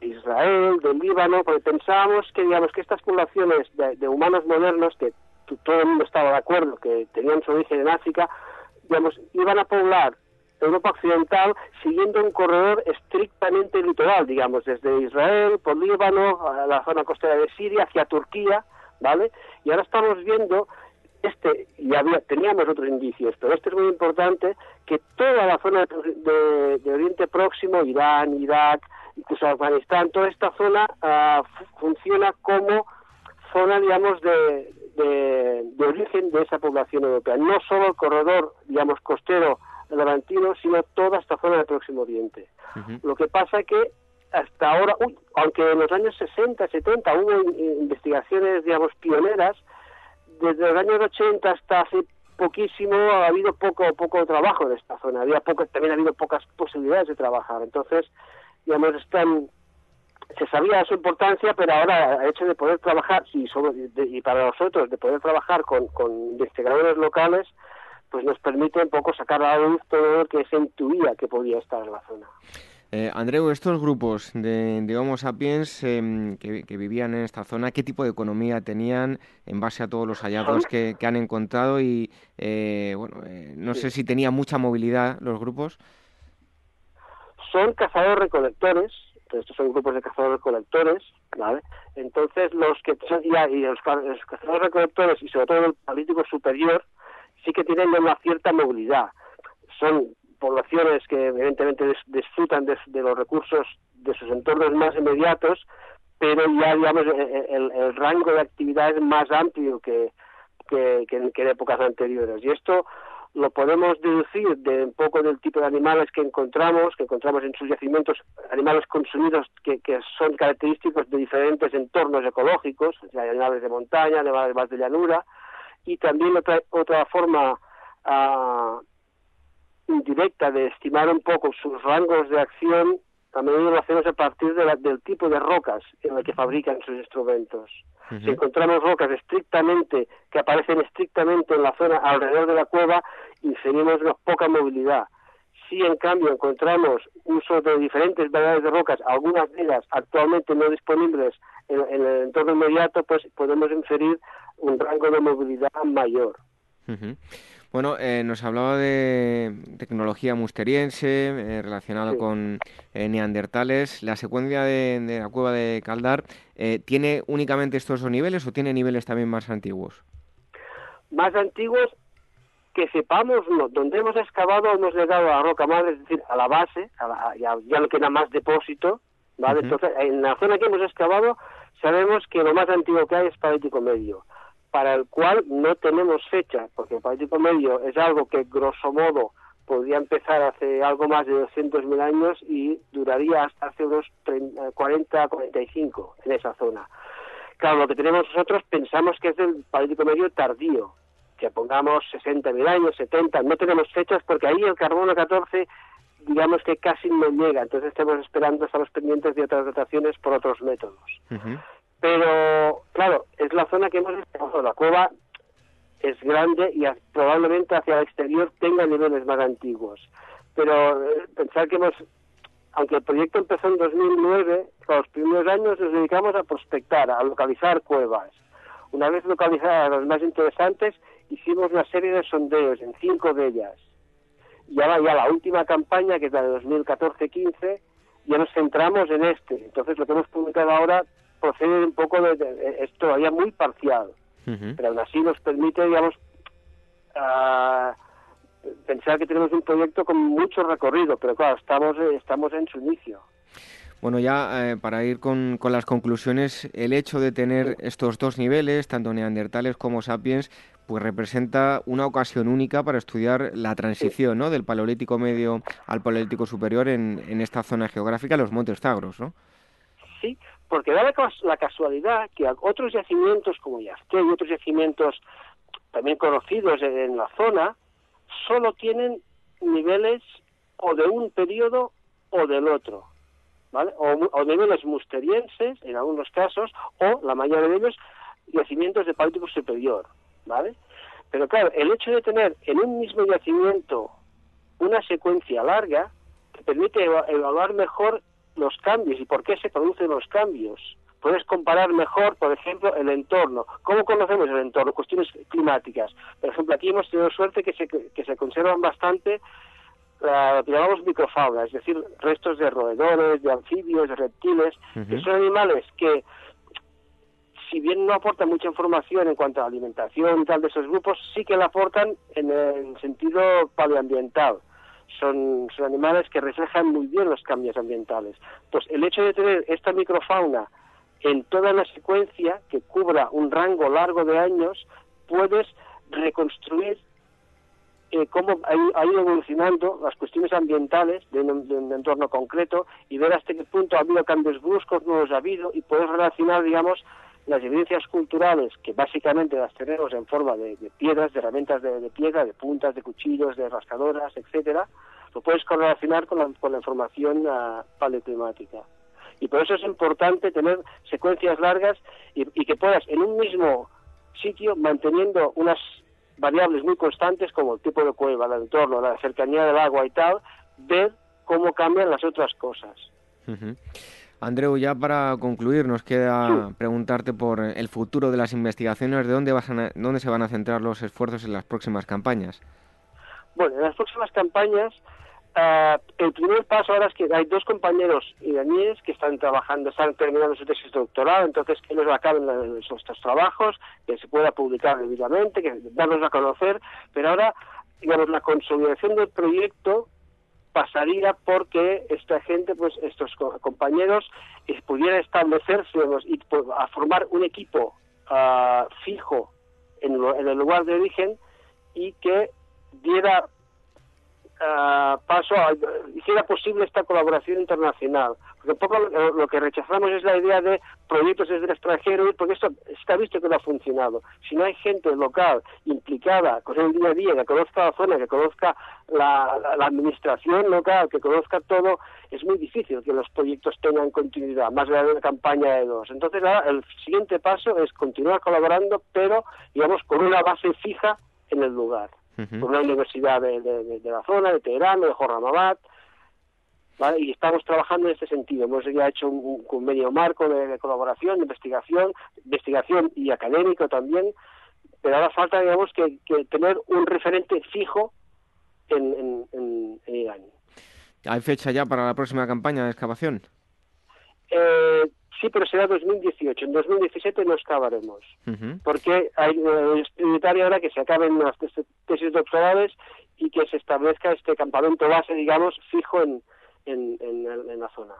Israel, del Líbano, porque pensábamos que digamos que estas poblaciones de, humanos modernos que todo el mundo estaba de acuerdo que tenían su origen en África, digamos iban a poblar Europa occidental siguiendo un corredor estrictamente litoral, digamos, desde Israel, por Líbano, a la zona costera de Siria, hacia Turquía, ¿vale? Y ahora estamos viendo este, y había, teníamos otros indicios, pero este es muy importante, que toda la zona de, Oriente Próximo, Irán, Irak, incluso Afganistán, toda esta zona ah, funciona como zona, digamos, de, de, origen de esa población europea. No solo el corredor, digamos, costero levantino, sino toda esta zona del Próximo Oriente. Lo que pasa que hasta ahora, aunque en los años 60, 70 hubo investigaciones, digamos, pioneras, desde los años 80 hasta hace poquísimo ha habido poco poco trabajo en esta zona. Había poco, también ha habido pocas posibilidades de trabajar. Entonces, digamos, están se sabía su importancia, pero ahora el hecho de poder trabajar y, y para nosotros de poder trabajar con, con investigadores locales, pues nos permite un poco sacar a la luz todo lo que se intuía que podía estar en la zona. Eh, Andreu, estos grupos de, Homo sapiens em, que, vivían en esta zona, ¿qué tipo de economía tenían en base a todos los hallazgos que, han encontrado? Y eh, bueno, eh, no sé si tenían mucha movilidad los grupos. Son cazadores-recolectores, estos son grupos de cazadores-recolectores, ¿vale? Entonces, los que son, y los, cazadores-recolectores y sobre todo el político superior, sí que tienen una cierta movilidad. Son poblaciones que evidentemente disfrutan de, los recursos de sus entornos más inmediatos, pero ya digamos e, e, el, rango de actividad es más amplio que, que, en, épocas anteriores. Y esto lo podemos deducir de un poco del tipo de animales que encontramos, que encontramos en sus yacimientos, animales consumidos que, que son característicos de diferentes entornos ecológicos, animales de montaña, animales más de llanura, y también otra, otra forma uh, indirecta de estimar un poco sus rangos de acción, también lo hacemos a partir de del tipo de rocas en las que fabrican sus instrumentos. Si encontramos rocas estrictamente, que aparecen estrictamente en la zona alrededor de la cueva, inferimos una poca movilidad. Si en cambio encontramos uso de diferentes variedades de rocas, algunas de ellas actualmente no disponibles en, el entorno inmediato, pues podemos inferir un rango de movilidad mayor. Bueno, eh, nos hablaba de tecnología musteriense eh, relacionado con eh, neandertales. ¿La secuencia de, la cueva de Caldar tiene únicamente estos dos niveles o tiene niveles también más antiguos? Más antiguos que sepamos, no. Donde hemos excavado hemos llegado a la roca madre, es decir, a la base, ya, no queda más depósito, ¿vale? Entonces, en la zona que hemos excavado sabemos que lo más antiguo que hay es Paleolítico Medio para el cual no tenemos fecha, porque el Paleolítico Medio es algo que grosso modo podría empezar hace algo más de 200.000 años y duraría hasta hace unos 40, 45 en esa zona. Claro, lo que tenemos nosotros pensamos que es del Paleolítico Medio tardío, que pongamos 60.000 años, 70, no tenemos fechas porque ahí el carbono 14 digamos que casi no llega, entonces estamos esperando, estamos pendientes de otras dataciones por otros métodos. Pero, claro, es la zona que hemos estado. La cueva es grande y probablemente hacia el exterior tenga niveles más antiguos. pero eh, pensar que hemos, aunque el proyecto empezó en 2009, los primeros años nos dedicamos a prospectar, a localizar cuevas. Una vez localizadas las más interesantes, hicimos una serie de sondeos en cinco de ellas. Y ahora ya la última campaña, que es la de 2014-15, ya nos centramos en este. Entonces lo que hemos publicado ahora procede un poco de, es todavía muy parcial, pero aún así nos permite, digamos, uh, pensar que tenemos un proyecto con mucho recorrido, pero claro, estamos, estamos en su inicio. Bueno, ya eh, para ir con, con, las conclusiones, el hecho de tener estos dos niveles, tanto neandertales como sapiens, pues representa una ocasión única para estudiar la transición ¿no? del Paleolítico Medio al Paleolítico Superior en, en esta zona geográfica, los Montes Tagros, ¿no? Sí, porque da la, casualidad que otros yacimientos como Yazte y otros yacimientos también conocidos en la zona, solo tienen niveles o de un periodo o del otro, ¿vale? O, niveles musterienses, en algunos casos, o la mayoría de ellos, yacimientos de Paleolítico superior, ¿vale? Pero claro, el hecho de tener en un mismo yacimiento una secuencia larga te permite evaluar mejor los cambios y por qué se producen los cambios. Puedes comparar mejor, por ejemplo, el entorno. ¿Cómo conocemos el entorno? Cuestiones climáticas. Por ejemplo, aquí hemos tenido suerte que se, que se conservan bastante lo que llamamos microfauna, es decir, restos de roedores, de anfibios, de reptiles, que son animales que, si bien no aportan mucha información en cuanto a alimentación y tal de esos grupos, sí que la aportan en el sentido paleoambiental son, son animales que reflejan muy bien los cambios ambientales. Pues el hecho de tener esta microfauna en toda la secuencia que cubra un rango largo de años, puedes reconstruir eh, cómo ha, ido evolucionando las cuestiones ambientales de un, entorno concreto y ver hasta qué punto ha habido cambios bruscos, no los ha habido, y puedes relacionar, digamos, las evidencias culturales, que básicamente las tenemos en forma de, piedras, de herramientas de, piedra, de puntas, de cuchillos, de rascadoras, etcétera, lo puedes correlacionar con la, con la información uh, paleoclimática. Y por eso es importante tener secuencias largas y, que puedas en un mismo sitio, manteniendo unas variables muy constantes como el tipo de cueva, el entorno, la cercanía del agua y tal, ver cómo cambian las otras cosas. Andreu, ya para concluir, nos queda preguntarte por el futuro de las investigaciones, de dónde, vas a, dónde se van a centrar los esfuerzos en las próximas campañas. Bueno, en las próximas campañas, uh, el primer paso ahora es que hay dos compañeros iraníes que están trabajando, están terminando su tesis doctoral, entonces que ellos acaben estos trabajos, que se pueda publicar debidamente, que darlos a conocer, pero ahora, digamos, la consolidación del proyecto pasaría porque esta gente, pues estos compañeros, eh, pudieran establecerse y a formar un equipo uh, fijo en, en, el lugar de origen y que diera uh, paso a, hiciera posible esta colaboración internacional. Porque un poco lo, que rechazamos es la idea de proyectos desde el extranjero, porque esto está visto que no ha funcionado. Si no hay gente local implicada con el día a día, que conozca la zona, que conozca la, la, administración local, que conozca todo, es muy difícil que los proyectos tengan continuidad, más allá de una campaña de dos. Entonces, el siguiente paso es continuar colaborando, pero, digamos, con una base fija en el lugar por una universidad de, de, la zona, de Teherán, de Jorramabad, ¿vale? y estamos trabajando en este sentido. Hemos ya hecho un, convenio marco de, colaboración, de investigación, investigación y académico también, pero ahora falta, digamos, que, tener un referente fijo en, en, en Irán. ¿Hay fecha ya para la próxima campaña de excavación? Eh, Sí, pero será 2018. En 2017 no excavaremos. Porque hay, eh, es prioritario ahora que se acaben las tesis doctorales y que se establezca este campamento base, digamos, fijo en, en, la zona.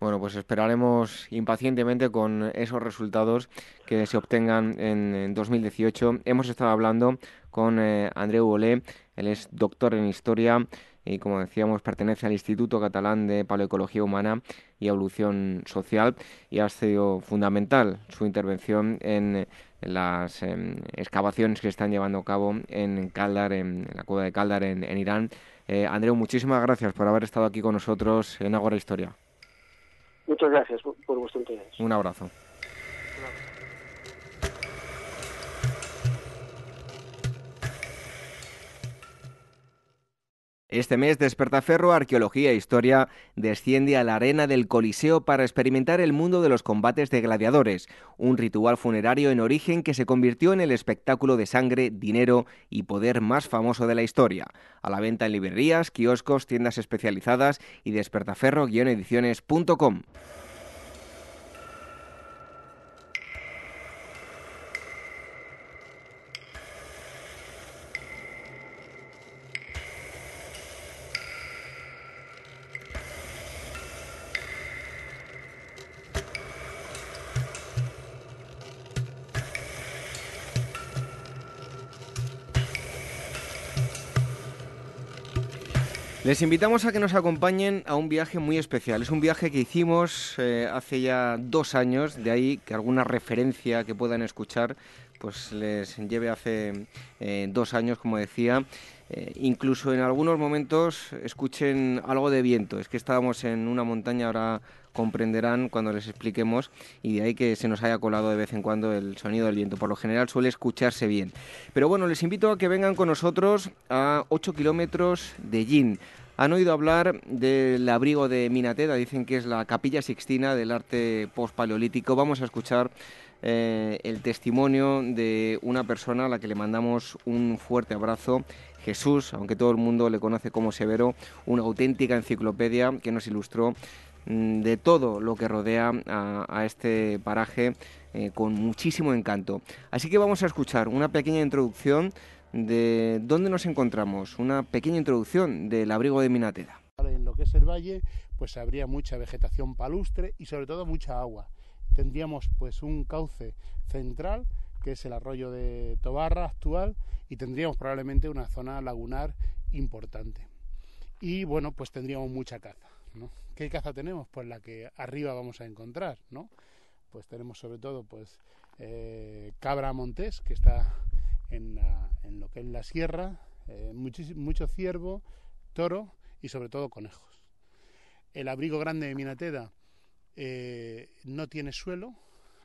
Bueno, pues esperaremos impacientemente con esos resultados que se obtengan en, 2018. Hemos estado hablando con eh, Andreu Olé, él es doctor en Historia y como decíamos pertenece al Instituto Catalán de Paleoecología Humana y Evolución Social y ha sido fundamental su intervención en las em, excavaciones que están llevando a cabo en Kaldar, en, la cueva de Kaldar en, Irán. Eh, Andreu, muchísimas gracias por haber estado aquí con nosotros en Agora Historia. Muchas gracias por, por vuestro interés. Un abrazo. Este mes Despertaferro Arqueología e Historia desciende a la arena del Coliseo para experimentar el mundo de los combates de gladiadores, un ritual funerario en origen que se convirtió en el espectáculo de sangre, dinero y poder más famoso de la historia. A la venta en librerías, kioscos, tiendas especializadas y despertaferro-ediciones.com. Les invitamos a que nos acompañen a un viaje muy especial. Es un viaje que hicimos eh, hace ya dos años, de ahí que alguna referencia que puedan escuchar pues les lleve hace eh, dos años, como decía. Eh, incluso en algunos momentos escuchen algo de viento. Es que estábamos en una montaña, ahora comprenderán cuando les expliquemos, y de ahí que se nos haya colado de vez en cuando el sonido del viento. Por lo general suele escucharse bien. Pero bueno, les invito a que vengan con nosotros a 8 kilómetros de Yin. Han oído hablar del abrigo de Minateda, dicen que es la capilla sixtina del arte post-paleolítico. Vamos a escuchar eh, el testimonio de una persona a la que le mandamos un fuerte abrazo. Jesús, aunque todo el mundo le conoce como Severo, una auténtica enciclopedia que nos ilustró de todo lo que rodea a, este paraje eh, con muchísimo encanto. Así que vamos a escuchar una pequeña introducción de dónde nos encontramos, una pequeña introducción del abrigo de Minateda. En lo que es el valle, pues habría mucha vegetación palustre y sobre todo mucha agua. Tendríamos pues un cauce central, que es el arroyo de Tobarra actual, y tendríamos probablemente una zona lagunar importante. Y bueno, pues tendríamos mucha caza. ¿Qué caza tenemos? Pues la que arriba vamos a encontrar, ¿no? Pues tenemos sobre todo pues eh, cabra montés, que está en, lo que es la sierra, eh, mucho ciervo, toro y sobre todo conejos. El abrigo grande de Minateda eh, no tiene suelo,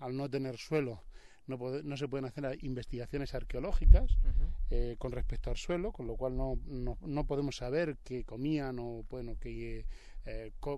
al no tener suelo no, no se pueden hacer investigaciones arqueológicas eh, con respecto al suelo, con lo cual no, no, podemos saber qué comían o bueno, qué,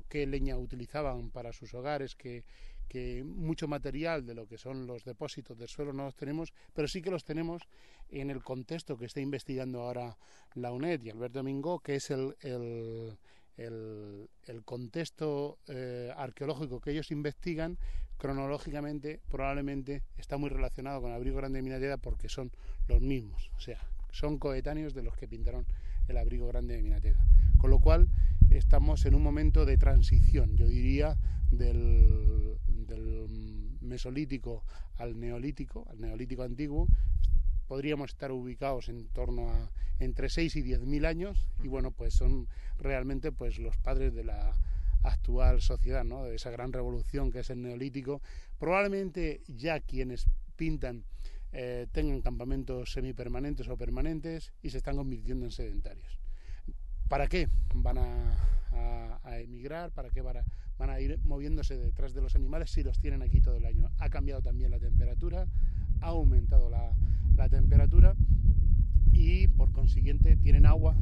qué leña utilizaban para sus hogares, qué, que mucho material de lo que son los depósitos del suelo no los tenemos, pero sí que los tenemos en el contexto que está investigando ahora la UNED y Alberto Domingo, que es el, el, el, contexto eh, arqueológico que ellos investigan, cronológicamente probablemente está muy relacionado con el abrigo grande de Minateda porque son los mismos, o sea, son coetáneos de los que pintaron el abrigo grande de Minateda. Con lo cual estamos en un momento de transición, yo diría, del, mesolítico al neolítico, al neolítico antiguo, podríamos estar ubicados en torno a entre 6 y 10 mil años y bueno, pues son realmente pues los padres de la actual sociedad, ¿no? de esa gran revolución que es el neolítico. Probablemente ya quienes pintan eh, tengan campamentos semipermanentes o permanentes y se están convirtiendo en sedentarios. ¿Para qué van a, a emigrar? ¿Para qué van a, van a ir moviéndose detrás de los animales si los tienen aquí todo el año. Ha cambiado también la temperatura, ha aumentado la, temperatura y por consiguiente tienen agua,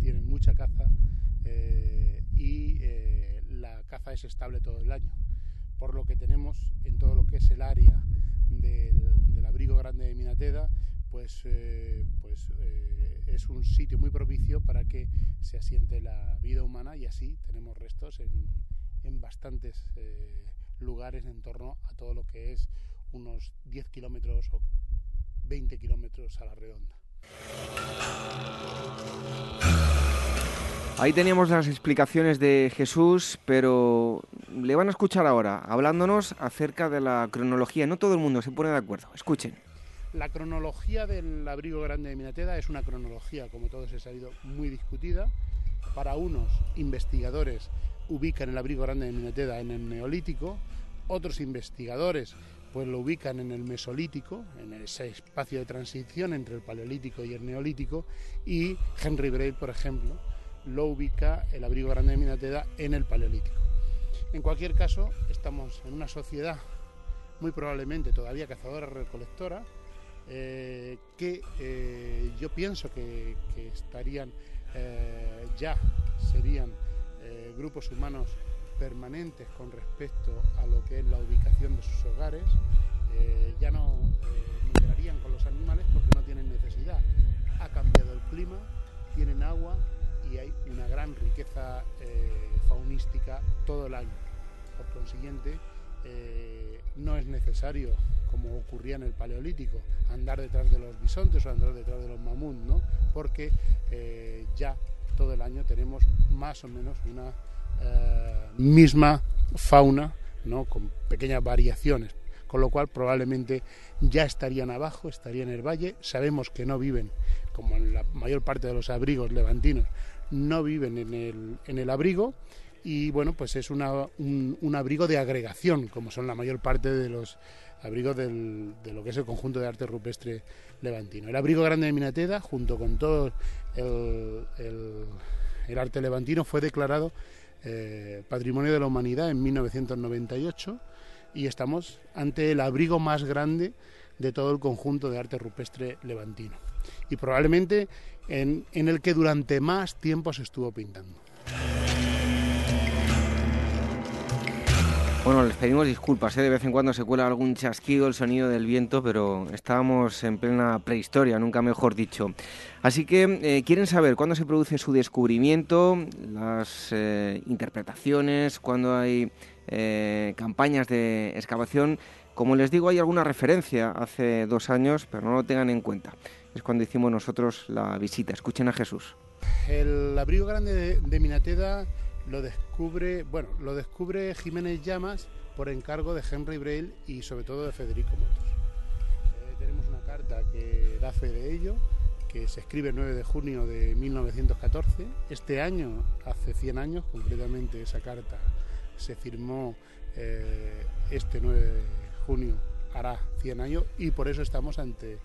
tienen mucha caza eh, y eh, la caza es estable todo el año. Por lo que tenemos en todo lo que es el área del, abrigo grande de Minateda, pues, eh, pues es un sitio muy propicio para que se asiente la vida humana y así tenemos restos en, en bastantes eh, lugares en torno a todo lo que es unos 10 kilómetros o 20 kilómetros a la redonda. Ahí teníamos las explicaciones de Jesús, pero le van a escuchar ahora, hablándonos acerca de la cronología. No todo el mundo se pone de acuerdo. Escuchen. La cronología del abrigo grande de Minateda es una cronología, como todos he sabido, muy discutida. Para unos investigadores ubican el abrigo grande de Minateda en el Neolítico, otros investigadores pues lo ubican en el Mesolítico, en ese espacio de transición entre el Paleolítico y el Neolítico, y Henry Braille, por ejemplo, lo ubica el abrigo grande de Minateda en el Paleolítico. En cualquier caso, estamos en una sociedad muy probablemente todavía cazadora-recolectora, eh, que eh, yo pienso que, estarían eh, ya serían grupos humanos permanentes con respecto a lo que es la ubicación de sus hogares, ya no migrarían con los animales porque no tienen necesidad. Ha cambiado el clima, tienen agua y hay una gran riqueza faunística todo el año. Por consiguiente, no es necesario, como ocurría en el Paleolítico, andar detrás de los bisontes o andar detrás de los mamuts, ¿no? porque eh, ya todo el año tenemos más o menos una eh, misma fauna, ¿no? con pequeñas variaciones, con lo cual probablemente ya estarían abajo, estarían en el valle, sabemos que no viven, como en la mayor parte de los abrigos levantinos, no viven en el, en el abrigo, y bueno, pues es una, un, abrigo de agregación, como son la mayor parte de los abrigos de lo que es el conjunto de arte rupestre levantino. El abrigo grande de Minateda, junto con todo el, el, arte levantino, fue declarado eh, Patrimonio de la Humanidad en 1998 y estamos ante el abrigo más grande de todo el conjunto de arte rupestre levantino y probablemente en, el que durante más tiempo se estuvo pintando. Bueno, les pedimos disculpas, ¿eh? de vez en cuando se cuela algún chasquido, el sonido del viento, pero estábamos en plena prehistoria, nunca mejor dicho. Así que eh, quieren saber cuándo se produce su descubrimiento, las eh, interpretaciones, cuándo hay campañas de excavación. Como les digo, hay alguna referencia hace dos años, pero no lo tengan en cuenta. Es cuando hicimos nosotros la visita. Escuchen a Jesús. El abrigo grande de, de Minateda lo descubre, bueno, lo descubre Jiménez Llamas por encargo de Henry Braille y sobre todo de Federico Motos. Eh, tenemos una carta que da fe de ello, que se escribe el 9 de junio de 1914. Este año, hace 100 años, concretamente esa carta se firmó eh, este 9 de junio, hará 100 años, y por eso estamos ante,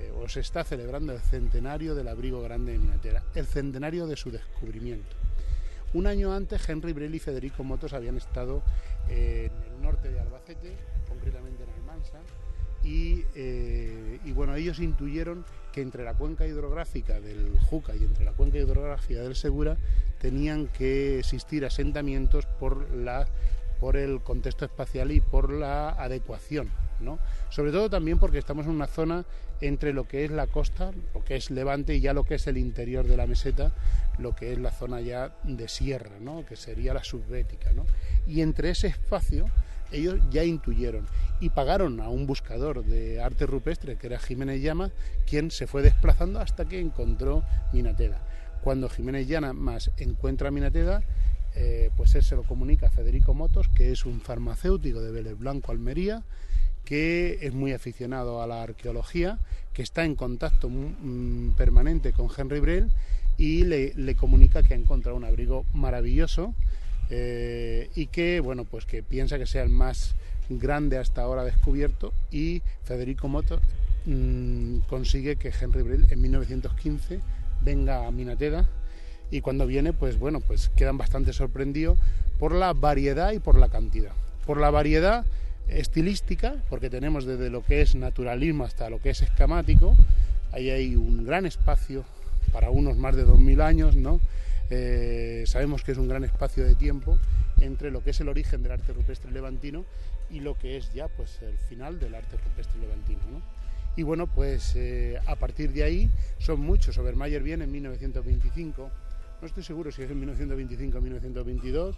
eh, o se está celebrando el centenario del abrigo grande de Minatera, el centenario de su descubrimiento. Un año antes, Henry Brel y Federico Motos habían estado en el norte de Albacete, concretamente en Almansa, eh, y, bueno, ellos intuyeron que entre la cuenca hidrográfica del Juca y entre la cuenca hidrográfica del Segura tenían que existir asentamientos por, la, por el contexto espacial y por la adecuación sobre todo también porque estamos en una zona entre lo que es la costa, lo que es Levante y ya lo que es el interior de la meseta, lo que es la zona ya de sierra, Que sería la subbética, Y entre ese espacio ellos ya intuyeron y pagaron a un buscador de arte rupestre que era Jiménez Llama, quien se fue desplazando hasta que encontró Minateda. Cuando Jiménez más encuentra Minateda, eh, pues él se lo comunica a Federico Motos, que es un farmacéutico de Vélez Blanco, Almería, que es muy aficionado a la arqueología, que está en contacto mm, permanente con Henry Brel y le, comunica que ha encontrado un abrigo maravilloso eh, y que bueno pues que piensa que sea el más grande hasta ahora descubierto y Federico Moto mm, consigue que Henry Brel en 1915 venga a Minateda y cuando viene pues bueno pues quedan bastante sorprendidos por la variedad y por la cantidad. Por la variedad estilística, porque tenemos desde lo que es naturalismo hasta lo que es escamático, ahí hay un gran espacio para unos más de 2.000 años, ¿no? Eh, sabemos que es un gran espacio de tiempo entre lo que es el origen del arte rupestre levantino y lo que es ya pues el final del arte rupestre levantino. ¿no? Y bueno, pues eh, a partir de ahí son muchos. Obermayer viene en 1925, no estoy seguro si es en 1925 o 1922,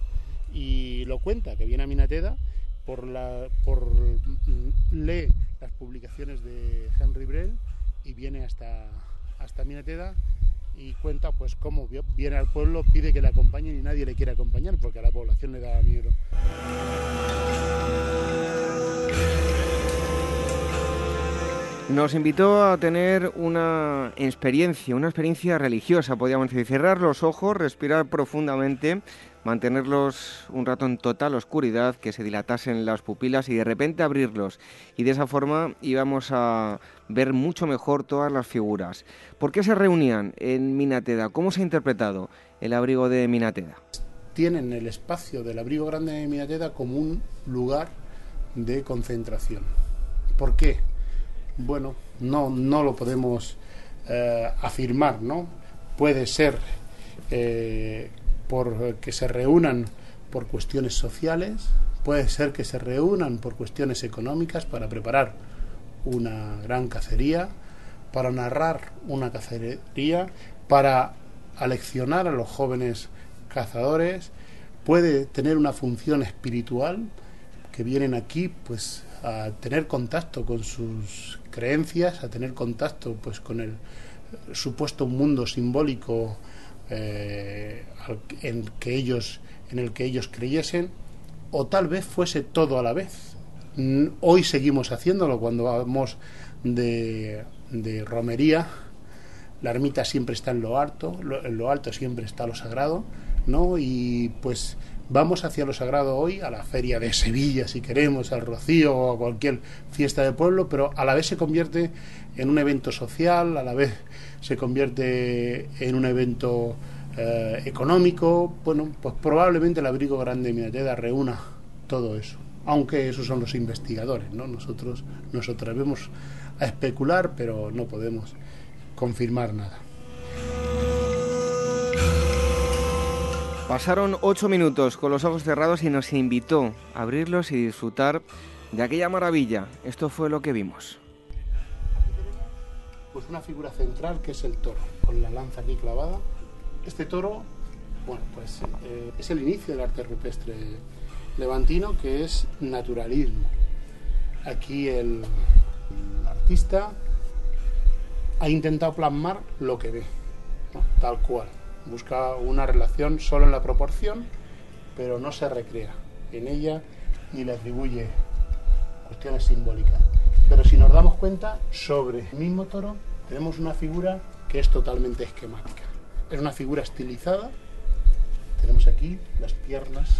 y lo cuenta, que viene a Minateda por, la, por lee las publicaciones de Henry Brel y viene hasta, hasta Minateda y cuenta pues cómo viene al pueblo, pide que le acompañen y nadie le quiere acompañar porque a la población le da miedo. Nos invitó a tener una experiencia, una experiencia religiosa, podríamos decir, cerrar los ojos, respirar profundamente mantenerlos un rato en total oscuridad, que se dilatasen las pupilas y de repente abrirlos. Y de esa forma íbamos a ver mucho mejor todas las figuras. ¿Por qué se reunían en Minateda? ¿Cómo se ha interpretado el abrigo de Minateda? Tienen el espacio del abrigo grande de Minateda como un lugar de concentración. ¿Por qué? Bueno, no, no lo podemos eh, afirmar, ¿no? Puede ser eh, por que se reúnan por cuestiones sociales, puede ser que se reúnan por cuestiones económicas para preparar una gran cacería, para narrar una cacería, para aleccionar a los jóvenes cazadores, puede tener una función espiritual que vienen aquí pues a tener contacto con sus creencias, a tener contacto pues con el supuesto mundo simbólico eh, en que ellos en el que ellos creyesen o tal vez fuese todo a la vez. Hoy seguimos haciéndolo cuando vamos de, de romería. La ermita siempre está en lo alto, en lo alto siempre está lo sagrado, ¿no? Y pues vamos hacia lo sagrado hoy, a la feria de Sevilla, si queremos, al Rocío o a cualquier fiesta de pueblo, pero a la vez se convierte en un evento social, a la vez se convierte en un evento eh, económico. Bueno, pues probablemente el abrigo grande de Minateda reúna todo eso. Aunque esos son los investigadores, ¿no? Nosotros nos atrevemos a especular, pero no podemos confirmar nada. Pasaron ocho minutos con los ojos cerrados y nos invitó a abrirlos y disfrutar de aquella maravilla. Esto fue lo que vimos. Pues una figura central que es el toro, con la lanza aquí clavada. Este toro, bueno, pues eh, es el inicio del arte rupestre levantino, que es naturalismo. Aquí el, artista ha intentado plasmar lo que ve, tal cual busca una relación solo en la proporción, pero no se recrea en ella ni le atribuye cuestiones simbólicas. Pero si nos damos cuenta, sobre el mismo toro tenemos una figura que es totalmente esquemática. Es una figura estilizada. Tenemos aquí las piernas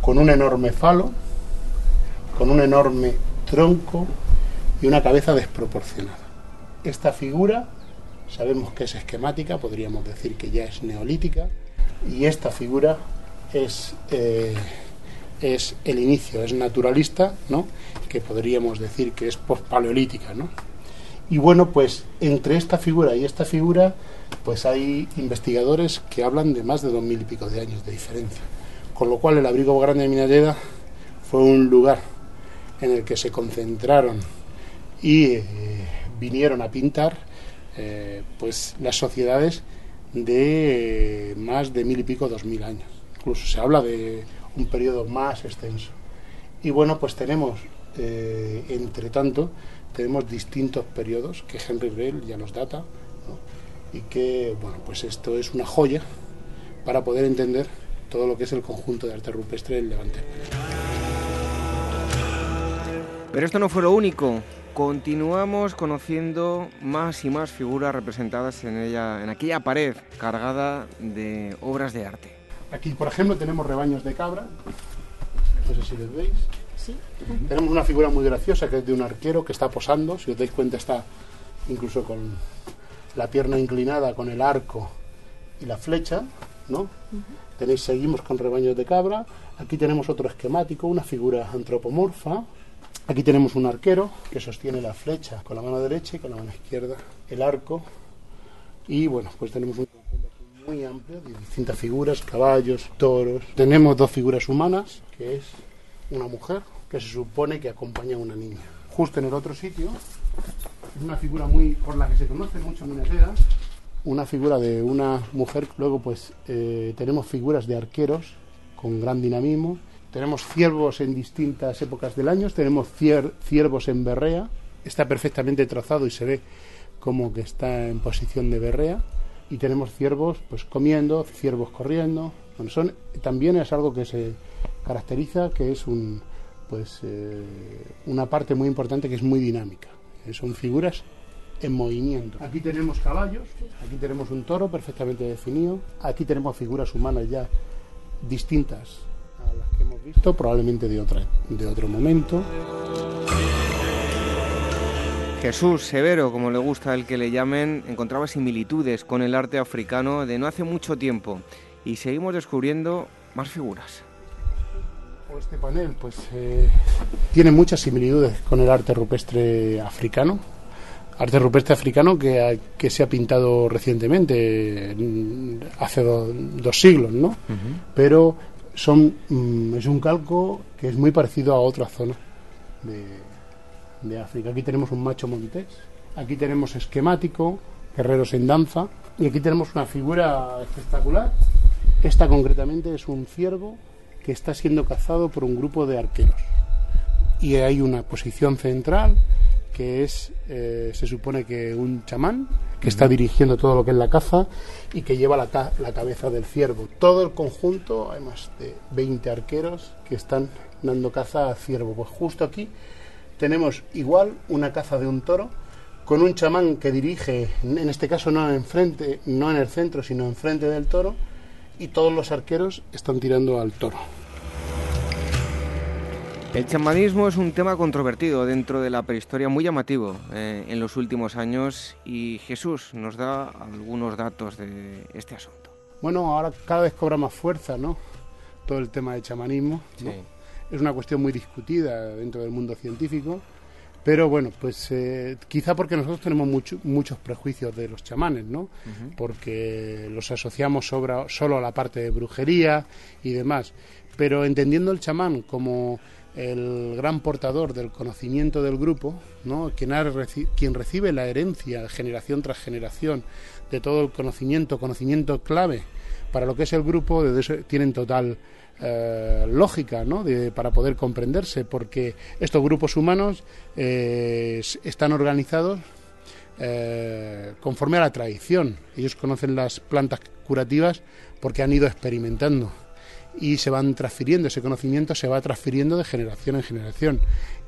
con un enorme falo, con un enorme tronco y una cabeza desproporcionada. Esta figura Sabemos que es esquemática, podríamos decir que ya es neolítica, y esta figura es, eh, es el inicio, es naturalista, ¿no? que podríamos decir que es postpaleolítica. ¿no? Y bueno, pues entre esta figura y esta figura, pues hay investigadores que hablan de más de dos mil y pico de años de diferencia. Con lo cual el abrigo grande de Minalleda fue un lugar en el que se concentraron y eh, vinieron a pintar eh, pues las sociedades de más de mil y pico, dos mil años. Incluso se habla de un periodo más extenso. Y bueno, pues tenemos, eh, entre tanto, tenemos distintos periodos que Henry Grell ya nos data, y que, bueno, pues esto es una joya para poder entender todo lo que es el conjunto de arte rupestre del Levante. Pero esto no fue lo único. Continuamos conociendo más y más figuras representadas en ella, en aquella pared cargada de obras de arte. Aquí, por ejemplo, tenemos rebaños de cabra. No sé si les veis. Sí. Tenemos una figura muy graciosa que es de un arquero que está posando. Si os dais cuenta, está incluso con la pierna inclinada, con el arco y la flecha, ¿no? Tenéis, seguimos con rebaños de cabra. Aquí tenemos otro esquemático, una figura antropomorfa, Aquí tenemos un arquero que sostiene la flecha con la mano derecha y con la mano izquierda el arco. Y bueno, pues tenemos un conjunto muy amplio de distintas figuras, caballos, toros. Tenemos dos figuras humanas, que es una mujer que se supone que acompaña a una niña. Justo en el otro sitio, es una figura muy por la que se conoce mucho en Minaseda, una figura de una mujer. Luego pues eh, tenemos figuras de arqueros con gran dinamismo tenemos ciervos en distintas épocas del año, tenemos ciervos en berrea, está perfectamente trazado y se ve como que está en posición de berrea, y tenemos ciervos pues comiendo, ciervos corriendo. son, también es algo que se caracteriza, que es un, pues, eh, una parte muy importante que es muy dinámica. Eh, son figuras en movimiento. Aquí tenemos caballos, aquí tenemos un toro perfectamente definido, aquí tenemos figuras humanas ya distintas las que hemos visto, probablemente de, otra, de otro momento. Jesús Severo, como le gusta el que le llamen, encontraba similitudes con el arte africano de no hace mucho tiempo y seguimos descubriendo más figuras. Este panel pues, eh, tiene muchas similitudes con el arte rupestre africano. arte rupestre africano que, que se ha pintado recientemente, hace dos siglos, ¿no? Pero son, mm, es un calco que es muy parecido a otra zona de, de África. Aquí tenemos un macho montés, aquí tenemos esquemático, guerreros en danza, y aquí tenemos una figura espectacular. Esta concretamente es un ciervo que está siendo cazado por un grupo de arqueros. Y hay una posición central que es, eh, se supone que un chamán que está dirigiendo todo lo que es la caza y que lleva la, la cabeza del ciervo. Todo el conjunto, hay más de 20 arqueros que están dando caza al ciervo. Pues justo aquí tenemos igual una caza de un toro con un chamán que dirige, en este caso no en frente, no en el centro, sino enfrente del toro, y todos los arqueros están tirando al toro. El chamanismo es un tema controvertido dentro de la prehistoria, muy llamativo eh, en los últimos años y Jesús nos da algunos datos de este asunto. Bueno, ahora cada vez cobra más fuerza, ¿no? Todo el tema del chamanismo. Es una cuestión muy discutida dentro del mundo científico pero bueno, pues eh, quizá porque nosotros tenemos muchos prejuicios de los chamanes, ¿no? Porque los asociamos solo a la parte de brujería y demás. Pero entendiendo el chamán como el gran portador del conocimiento del grupo, ¿no? quien, quien recibe la herencia generación tras generación de todo el conocimiento, conocimiento clave para lo que es el grupo, de eso tienen total eh, lógica ¿no? de, para poder comprenderse, porque estos grupos humanos eh, están organizados eh, conforme a la tradición. Ellos conocen las plantas curativas porque han ido experimentando y se van transfiriendo, ese conocimiento se va transfiriendo de generación en generación.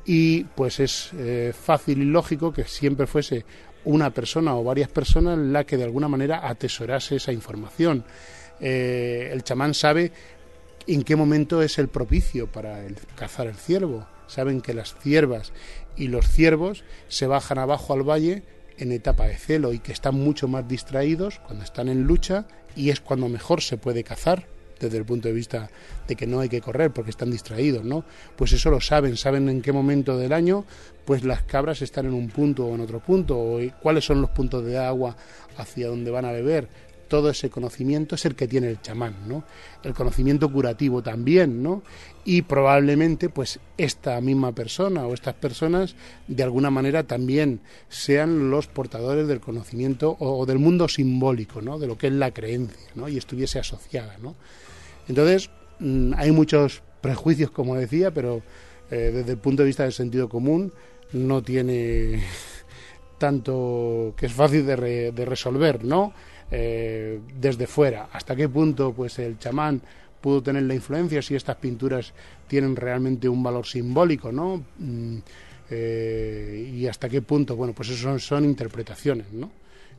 Y pues es fácil y lógico que siempre fuese una persona o varias personas la que de alguna manera atesorase esa información. el chamán sabe en qué momento es el propicio para cazar el ciervo. Saben que las ciervas y los ciervos se bajan abajo al valle en etapa de celo y que están mucho más distraídos cuando están en lucha y es cuando mejor se puede cazar desde el punto de vista de que no hay que correr porque están distraídos, ¿no? Pues eso lo saben, saben en qué momento del año pues las cabras están en un punto o en otro punto, o cuáles son los puntos de agua hacia donde van a beber, todo ese conocimiento es el que tiene el chamán, ¿no? El conocimiento curativo también, ¿no? Y probablemente, pues, esta misma persona o estas personas, de alguna manera, también sean los portadores del conocimiento o, del mundo simbólico, ¿no? De lo que es la creencia, ¿no? Y estuviese asociada, ¿no? Entonces, mm, hay muchos prejuicios, como decía, pero eh, desde el punto de vista del sentido común, no tiene (laughs) tanto que es fácil de, de resolver, ¿no? Eh, desde fuera. ¿Hasta qué punto pues el chamán pudo tener la influencia? Si estas pinturas tienen realmente un valor simbólico, ¿no? Mm, eh, y hasta qué punto, bueno, pues eso son, interpretaciones, ¿no?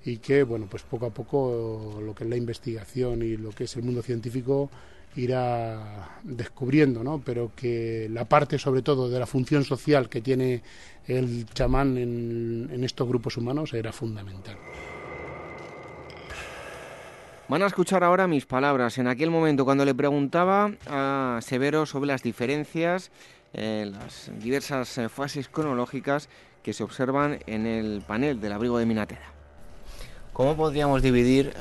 Y que, bueno, pues poco a poco lo que es la investigación y lo que es el mundo científico irá descubriendo, ¿no? Pero que la parte, sobre todo, de la función social que tiene el chamán en, en estos grupos humanos era fundamental. Van a escuchar ahora mis palabras. En aquel momento, cuando le preguntaba a Severo sobre las diferencias, eh, las diversas eh, fases cronológicas que se observan en el panel del abrigo de Minatera. ¿Cómo podríamos dividir,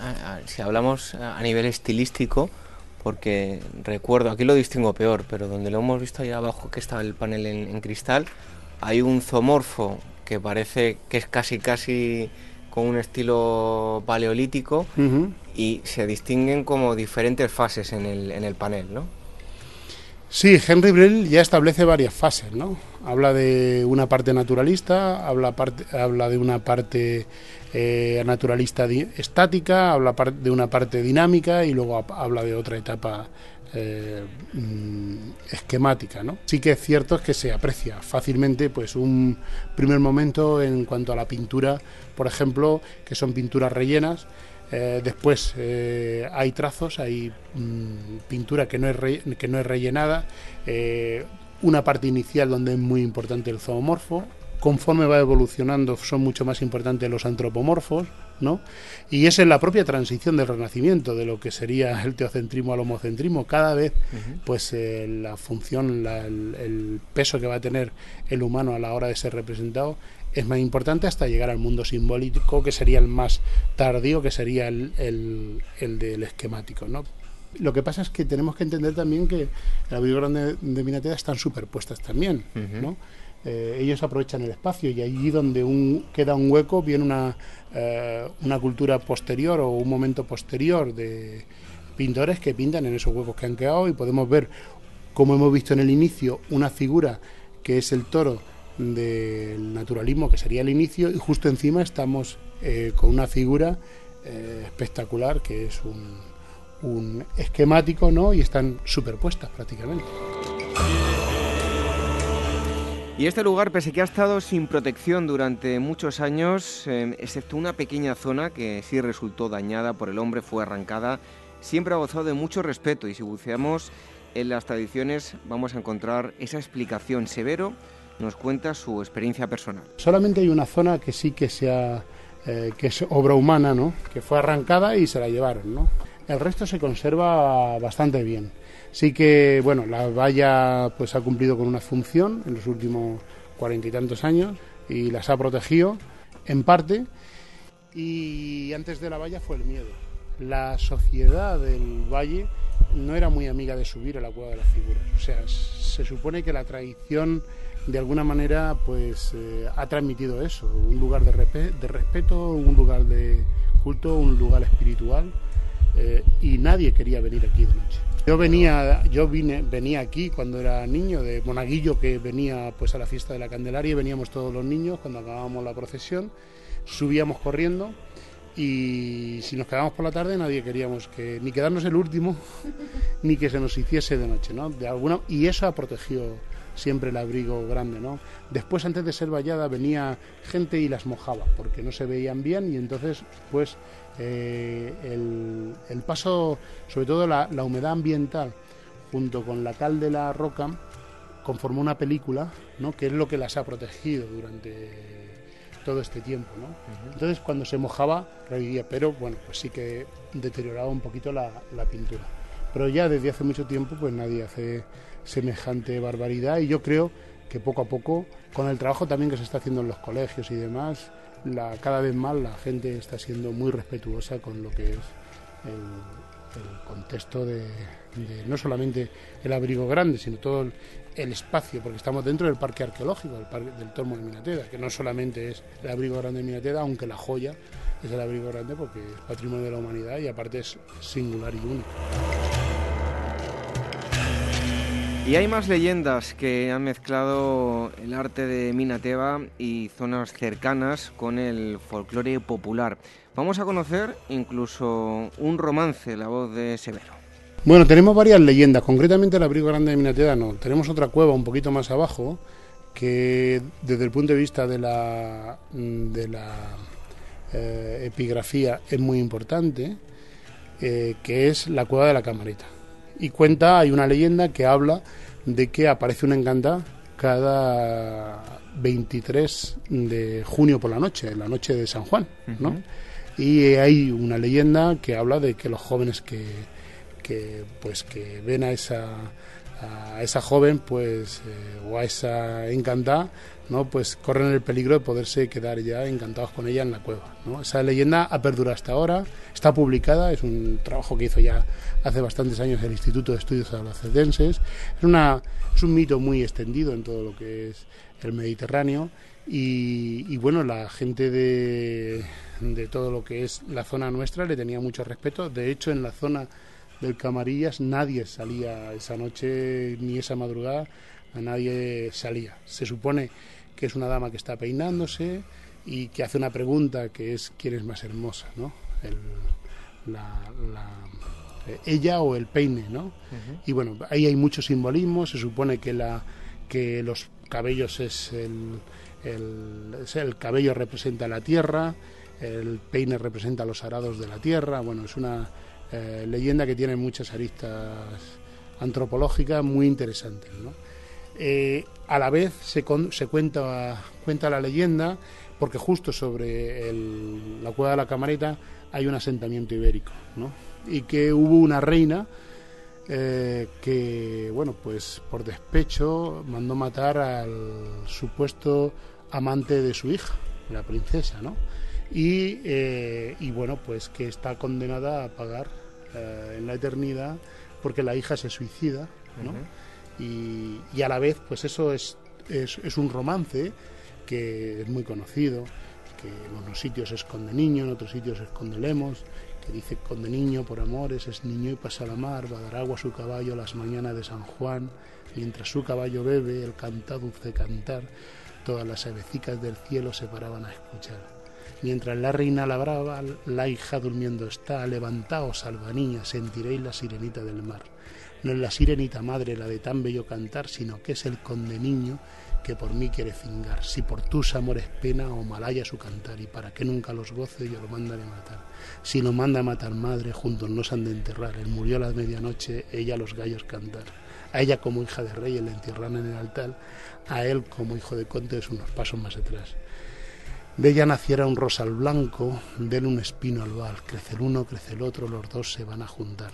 si hablamos a nivel estilístico, porque recuerdo, aquí lo distingo peor, pero donde lo hemos visto ahí abajo que está el panel en cristal, hay un zoomorfo que parece que es casi casi con un estilo paleolítico y se distinguen como diferentes fases en el, en el panel, ¿no? Sí, Henry Brill ya establece varias fases, ¿no? Habla de una parte naturalista, habla, parte, habla de una parte eh, naturalista estática, habla de una parte dinámica y luego habla de otra etapa eh, mm, esquemática, ¿no? Sí que es cierto que se aprecia fácilmente pues un primer momento en cuanto a la pintura, por ejemplo, que son pinturas rellenas, eh, después eh, hay trazos, hay mm, pintura que no es, que no es rellenada, una parte inicial donde es muy importante el zoomorfo, conforme va evolucionando son mucho más importantes los antropomorfos, ¿no? Y es en la propia transición del renacimiento, de lo que sería el teocentrismo al homocentrismo. Cada vez, pues eh, la función, el, peso que va a tener el humano a la hora de ser representado es más importante hasta llegar al mundo simbólico, que sería el más tardío, que sería el, el, del esquemático. ¿no? Lo que pasa es que tenemos que entender también que la abrigo grande de Minatea están superpuestas también. ¿no? Eh, ellos aprovechan el espacio y allí donde un, queda un hueco viene una, eh, una cultura posterior o un momento posterior de pintores que pintan en esos huecos que han quedado y podemos ver, como hemos visto en el inicio, una figura que es el toro del naturalismo, que sería el inicio, y justo encima estamos eh, con una figura eh, espectacular que es un, un esquemático, ¿no? Y están superpuestas prácticamente. Y este lugar, pese que ha estado sin protección durante muchos años, eh, excepto una pequeña zona que sí resultó dañada por el hombre, fue arrancada, siempre ha gozado de mucho respeto y si buceamos en las tradiciones vamos a encontrar esa explicación severo nos cuenta su experiencia personal. Solamente hay una zona que sí que sea eh, que es obra humana, ¿no? Que fue arrancada y se la llevaron, ¿no? El resto se conserva bastante bien. Sí que, bueno, la valla pues ha cumplido con una función en los últimos cuarenta y tantos años y las ha protegido en parte. Y antes de la valla fue el miedo. La sociedad del valle no era muy amiga de subir a la cueva de las figuras. O sea, se supone que la tradición de alguna manera pues eh, ha transmitido eso, un lugar de, de, respeto, un lugar de culto, un lugar espiritual eh, y nadie quería venir aquí de noche. Yo venía, yo vine, venía aquí cuando era niño de Monaguillo que venía pues a la fiesta de la Candelaria y veníamos todos los niños cuando acabábamos la procesión, subíamos corriendo y si nos quedábamos por la tarde nadie queríamos que ni quedarnos el último (laughs) ni que se nos hiciese de noche, ¿no? De alguna y eso ha protegido siempre el abrigo grande, ¿no? Después, antes de ser vallada, venía gente y las mojaba, porque no se veían bien, y entonces, pues, eh, el, paso, sobre todo la, humedad ambiental, junto con la cal de la roca, conformó una película, ¿no? Que es lo que las ha protegido durante todo este tiempo, ¿no? Entonces, cuando se mojaba, revivía, pero, bueno, pues sí que deterioraba un poquito la, la pintura. Pero ya desde hace mucho tiempo, pues nadie hace semejante barbaridad y yo creo que poco a poco, con el trabajo también que se está haciendo en los colegios y demás, la, cada vez más la gente está siendo muy respetuosa con lo que es el, contexto de, no solamente el abrigo grande, sino todo el, espacio, porque estamos dentro del parque arqueológico, del parque del Tormo de Minateda, que no solamente es el abrigo grande de Minateda, aunque la joya es el abrigo grande porque es patrimonio de la humanidad y aparte es singular y único. Y hay más leyendas que han mezclado el arte de Minateva y zonas cercanas con el folclore popular. Vamos a conocer incluso un romance, la voz de Severo. Bueno, tenemos varias leyendas, concretamente el abrigo grande de Minateva no. Tenemos otra cueva un poquito más abajo que desde el punto de vista de la, de la eh, epigrafía es muy importante, eh, que es la cueva de la camarita y cuenta, hay una leyenda que habla de que aparece una encantada cada 23 de junio por la noche, la noche de San Juan, ¿no? Y hay una leyenda que habla de que los jóvenes que, que pues que ven a esa a esa joven pues eh, o a esa encantada no pues corren el peligro de poderse quedar ya encantados con ella en la cueva ¿no? esa leyenda ha perdurado hasta ahora está publicada es un trabajo que hizo ya hace bastantes años el Instituto de Estudios Albacete es una es un mito muy extendido en todo lo que es el Mediterráneo y, y bueno la gente de, de todo lo que es la zona nuestra le tenía mucho respeto. De hecho en la zona del Camarillas nadie salía esa noche ni esa madrugada, a nadie salía. Se supone que es una dama que está peinándose y que hace una pregunta que es quién es más hermosa, ¿no? la, ella o el peine, ¿no? Y bueno, ahí hay mucho simbolismo, se supone que la que los cabellos es el, el, el cabello representa la tierra, el peine representa los arados de la tierra, bueno, es una eh, leyenda que tiene muchas aristas antropológicas muy interesantes. Eh, a la vez se, cuenta, la leyenda porque justo sobre la cueva de la camareta hay un asentamiento ibérico y que hubo una reina eh, que, bueno, pues por despecho mandó matar al supuesto amante de su hija, la princesa, ¿no? Y, eh, y bueno, pues que está condenada a pagar eh, en la eternidad porque la hija se suicida, ¿no? y, y, a la vez, pues eso es, es, es un romance que es muy conocido, que en unos sitios se esconde niño, en otros sitios se esconde lemos, que dice conde niño por amores, es niño y pasa la mar, va a dar agua a su caballo las mañanas de San Juan, mientras su caballo bebe, el canta dulce cantar, todas las avecicas del cielo se paraban a escuchar. Mientras la reina labraba, la hija durmiendo está, levantaos, salva niña, sentiréis la sirenita del mar. No es la sirenita madre la de tan bello cantar, sino que es el conde niño que por mí quiere cingar. Si por tus amores pena o malaya su cantar, y para que nunca los goce yo lo manda de matar. Si lo manda a matar madre, juntos nos han de enterrar. Él murió a la medianoche, ella los gallos cantar. A ella como hija de rey la entierran en el altar, a él como hijo de conde unos pasos más atrás. De ella naciera un rosal blanco, de un espino albal, crece el uno, crece el otro, los dos se van a juntar.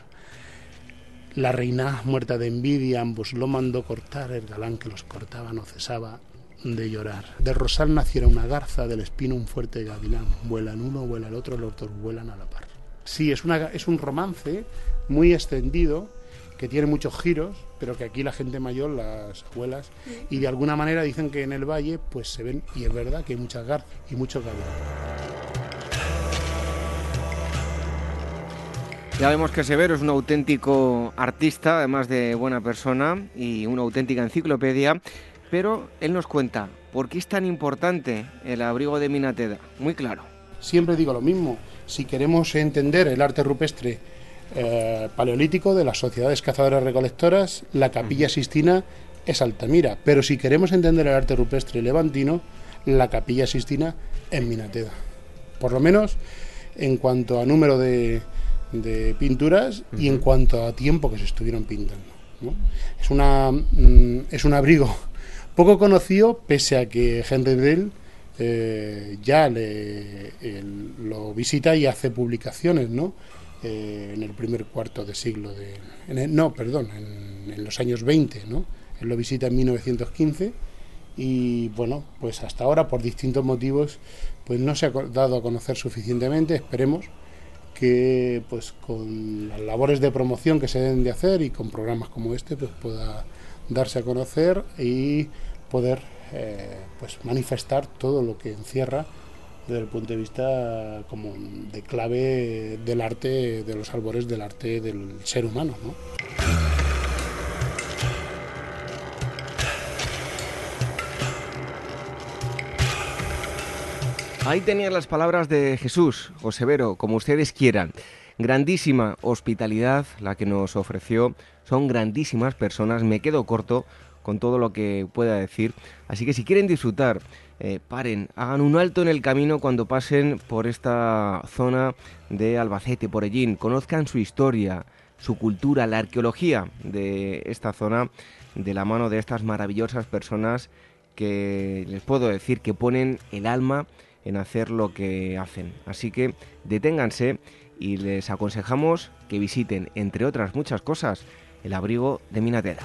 La reina, muerta de envidia, ambos lo mandó cortar, el galán que los cortaba no cesaba de llorar. Del rosal naciera una garza, del espino un fuerte gavilán, vuelan uno, vuela el otro, los dos vuelan a la par. Sí, es, una, es un romance muy extendido, que tiene muchos giros, pero que aquí la gente mayor, las abuelas, y de alguna manera dicen que en el valle pues se ven, y es verdad que hay muchas garzas y muchos gavilanes. Ya vemos que Severo es un auténtico artista, además de buena persona y una auténtica enciclopedia, pero él nos cuenta por qué es tan importante el abrigo de Minateda. Muy claro. Siempre digo lo mismo, si queremos entender el arte rupestre eh, paleolítico de las sociedades cazadoras recolectoras, la capilla Sistina es Altamira, pero si queremos entender el arte rupestre levantino, la capilla Sistina es Minateda. Por lo menos en cuanto a número de, de pinturas y en cuanto a tiempo que se estuvieron pintando. ¿no? Es, una, mm, es un abrigo (laughs) poco conocido, pese a que Henry Dell eh, ya le, el, lo visita y hace publicaciones, ¿no? Eh, en el primer cuarto de siglo de... No, perdón, en, en, los años 20, ¿no? Él lo visita en 1915 y bueno, pues hasta ahora por distintos motivos pues no se ha dado a conocer suficientemente, esperemos que pues con las labores de promoción que se deben de hacer y con programas como este pues pueda darse a conocer y poder eh, pues manifestar todo lo que encierra desde el punto de vista como de clave del arte de los albores del arte del ser humano ¿no? Ahí tenían las palabras de Jesús, o Severo, como ustedes quieran. Grandísima hospitalidad la que nos ofreció. Son grandísimas personas. Me quedo corto con todo lo que pueda decir. Así que si quieren disfrutar, eh, paren, hagan un alto en el camino cuando pasen por esta zona de Albacete, por Ellín. Conozcan su historia, su cultura, la arqueología de esta zona de la mano de estas maravillosas personas que les puedo decir que ponen el alma en hacer lo que hacen. Así que deténganse y les aconsejamos que visiten, entre otras muchas cosas, el abrigo de Minatera.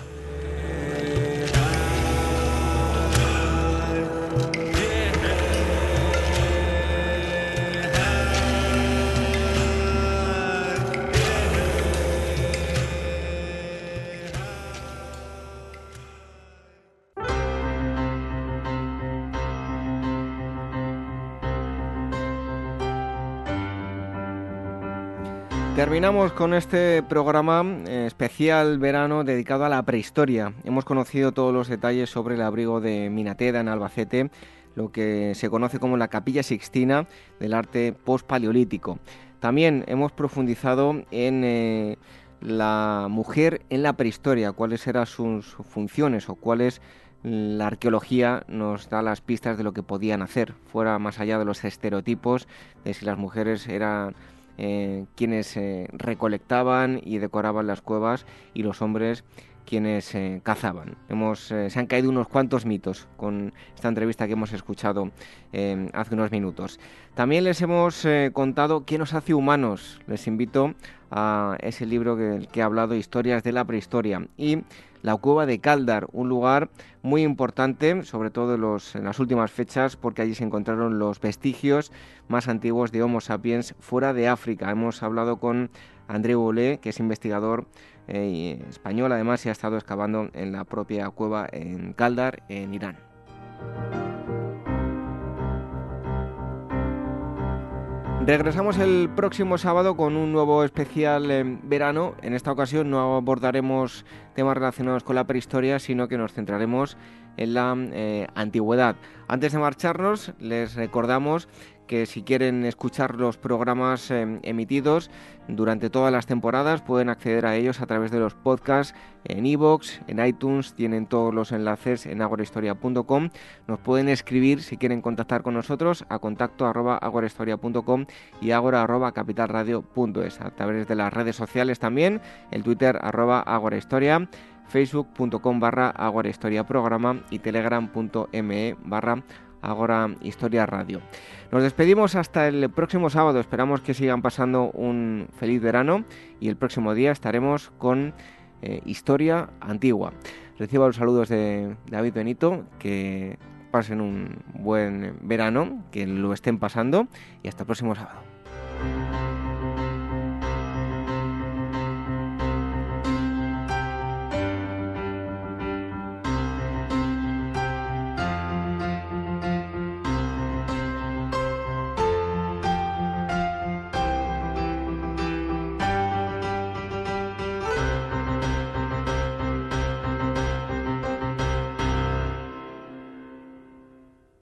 Terminamos con este programa eh, especial verano dedicado a la prehistoria. Hemos conocido todos los detalles sobre el abrigo de Minateda en Albacete, lo que se conoce como la capilla sixtina del arte post-paleolítico. También hemos profundizado en eh, la mujer en la prehistoria, cuáles eran sus funciones o cuáles la arqueología nos da las pistas de lo que podían hacer, fuera más allá de los estereotipos de si las mujeres eran eh, quienes eh, recolectaban y decoraban las cuevas y los hombres quienes eh, cazaban. Hemos, se han caído unos cuantos mitos con esta entrevista que hemos escuchado hace unos minutos. También les hemos contado qué nos hace humanos. Les invito a ese libro que, que he hablado, Historias de la Prehistoria. Y la cueva de Caldar, un lugar muy importante, sobre todo en, las últimas fechas, porque allí se encontraron los vestigios más antiguos de Homo sapiens fuera de África. Hemos hablado con André Bolé, que es investigador eh, español, además, y ha estado excavando en la propia cueva en Caldar, en Irán. Regresamos el próximo sábado con un nuevo especial en verano. En esta ocasión no abordaremos temas relacionados con la prehistoria, sino que nos centraremos en la eh, antigüedad. Antes de marcharnos, les recordamos que si quieren escuchar los programas em, emitidos durante todas las temporadas pueden acceder a ellos a través de los podcasts en iVoox, en iTunes, tienen todos los enlaces en agorahistoria.com. Nos pueden escribir si quieren contactar con nosotros a contacto arroba agorahistoria.com y agora arroba capitalradio.es. A través de las redes sociales también, el Twitter arroba agorahistoria facebook.com barra programa y telegram.me barra Agora Historia Radio. Nos despedimos hasta el próximo sábado. Esperamos que sigan pasando un feliz verano y el próximo día estaremos con eh, Historia Antigua. Reciba los saludos de David Benito, que pasen un buen verano, que lo estén pasando y hasta el próximo sábado.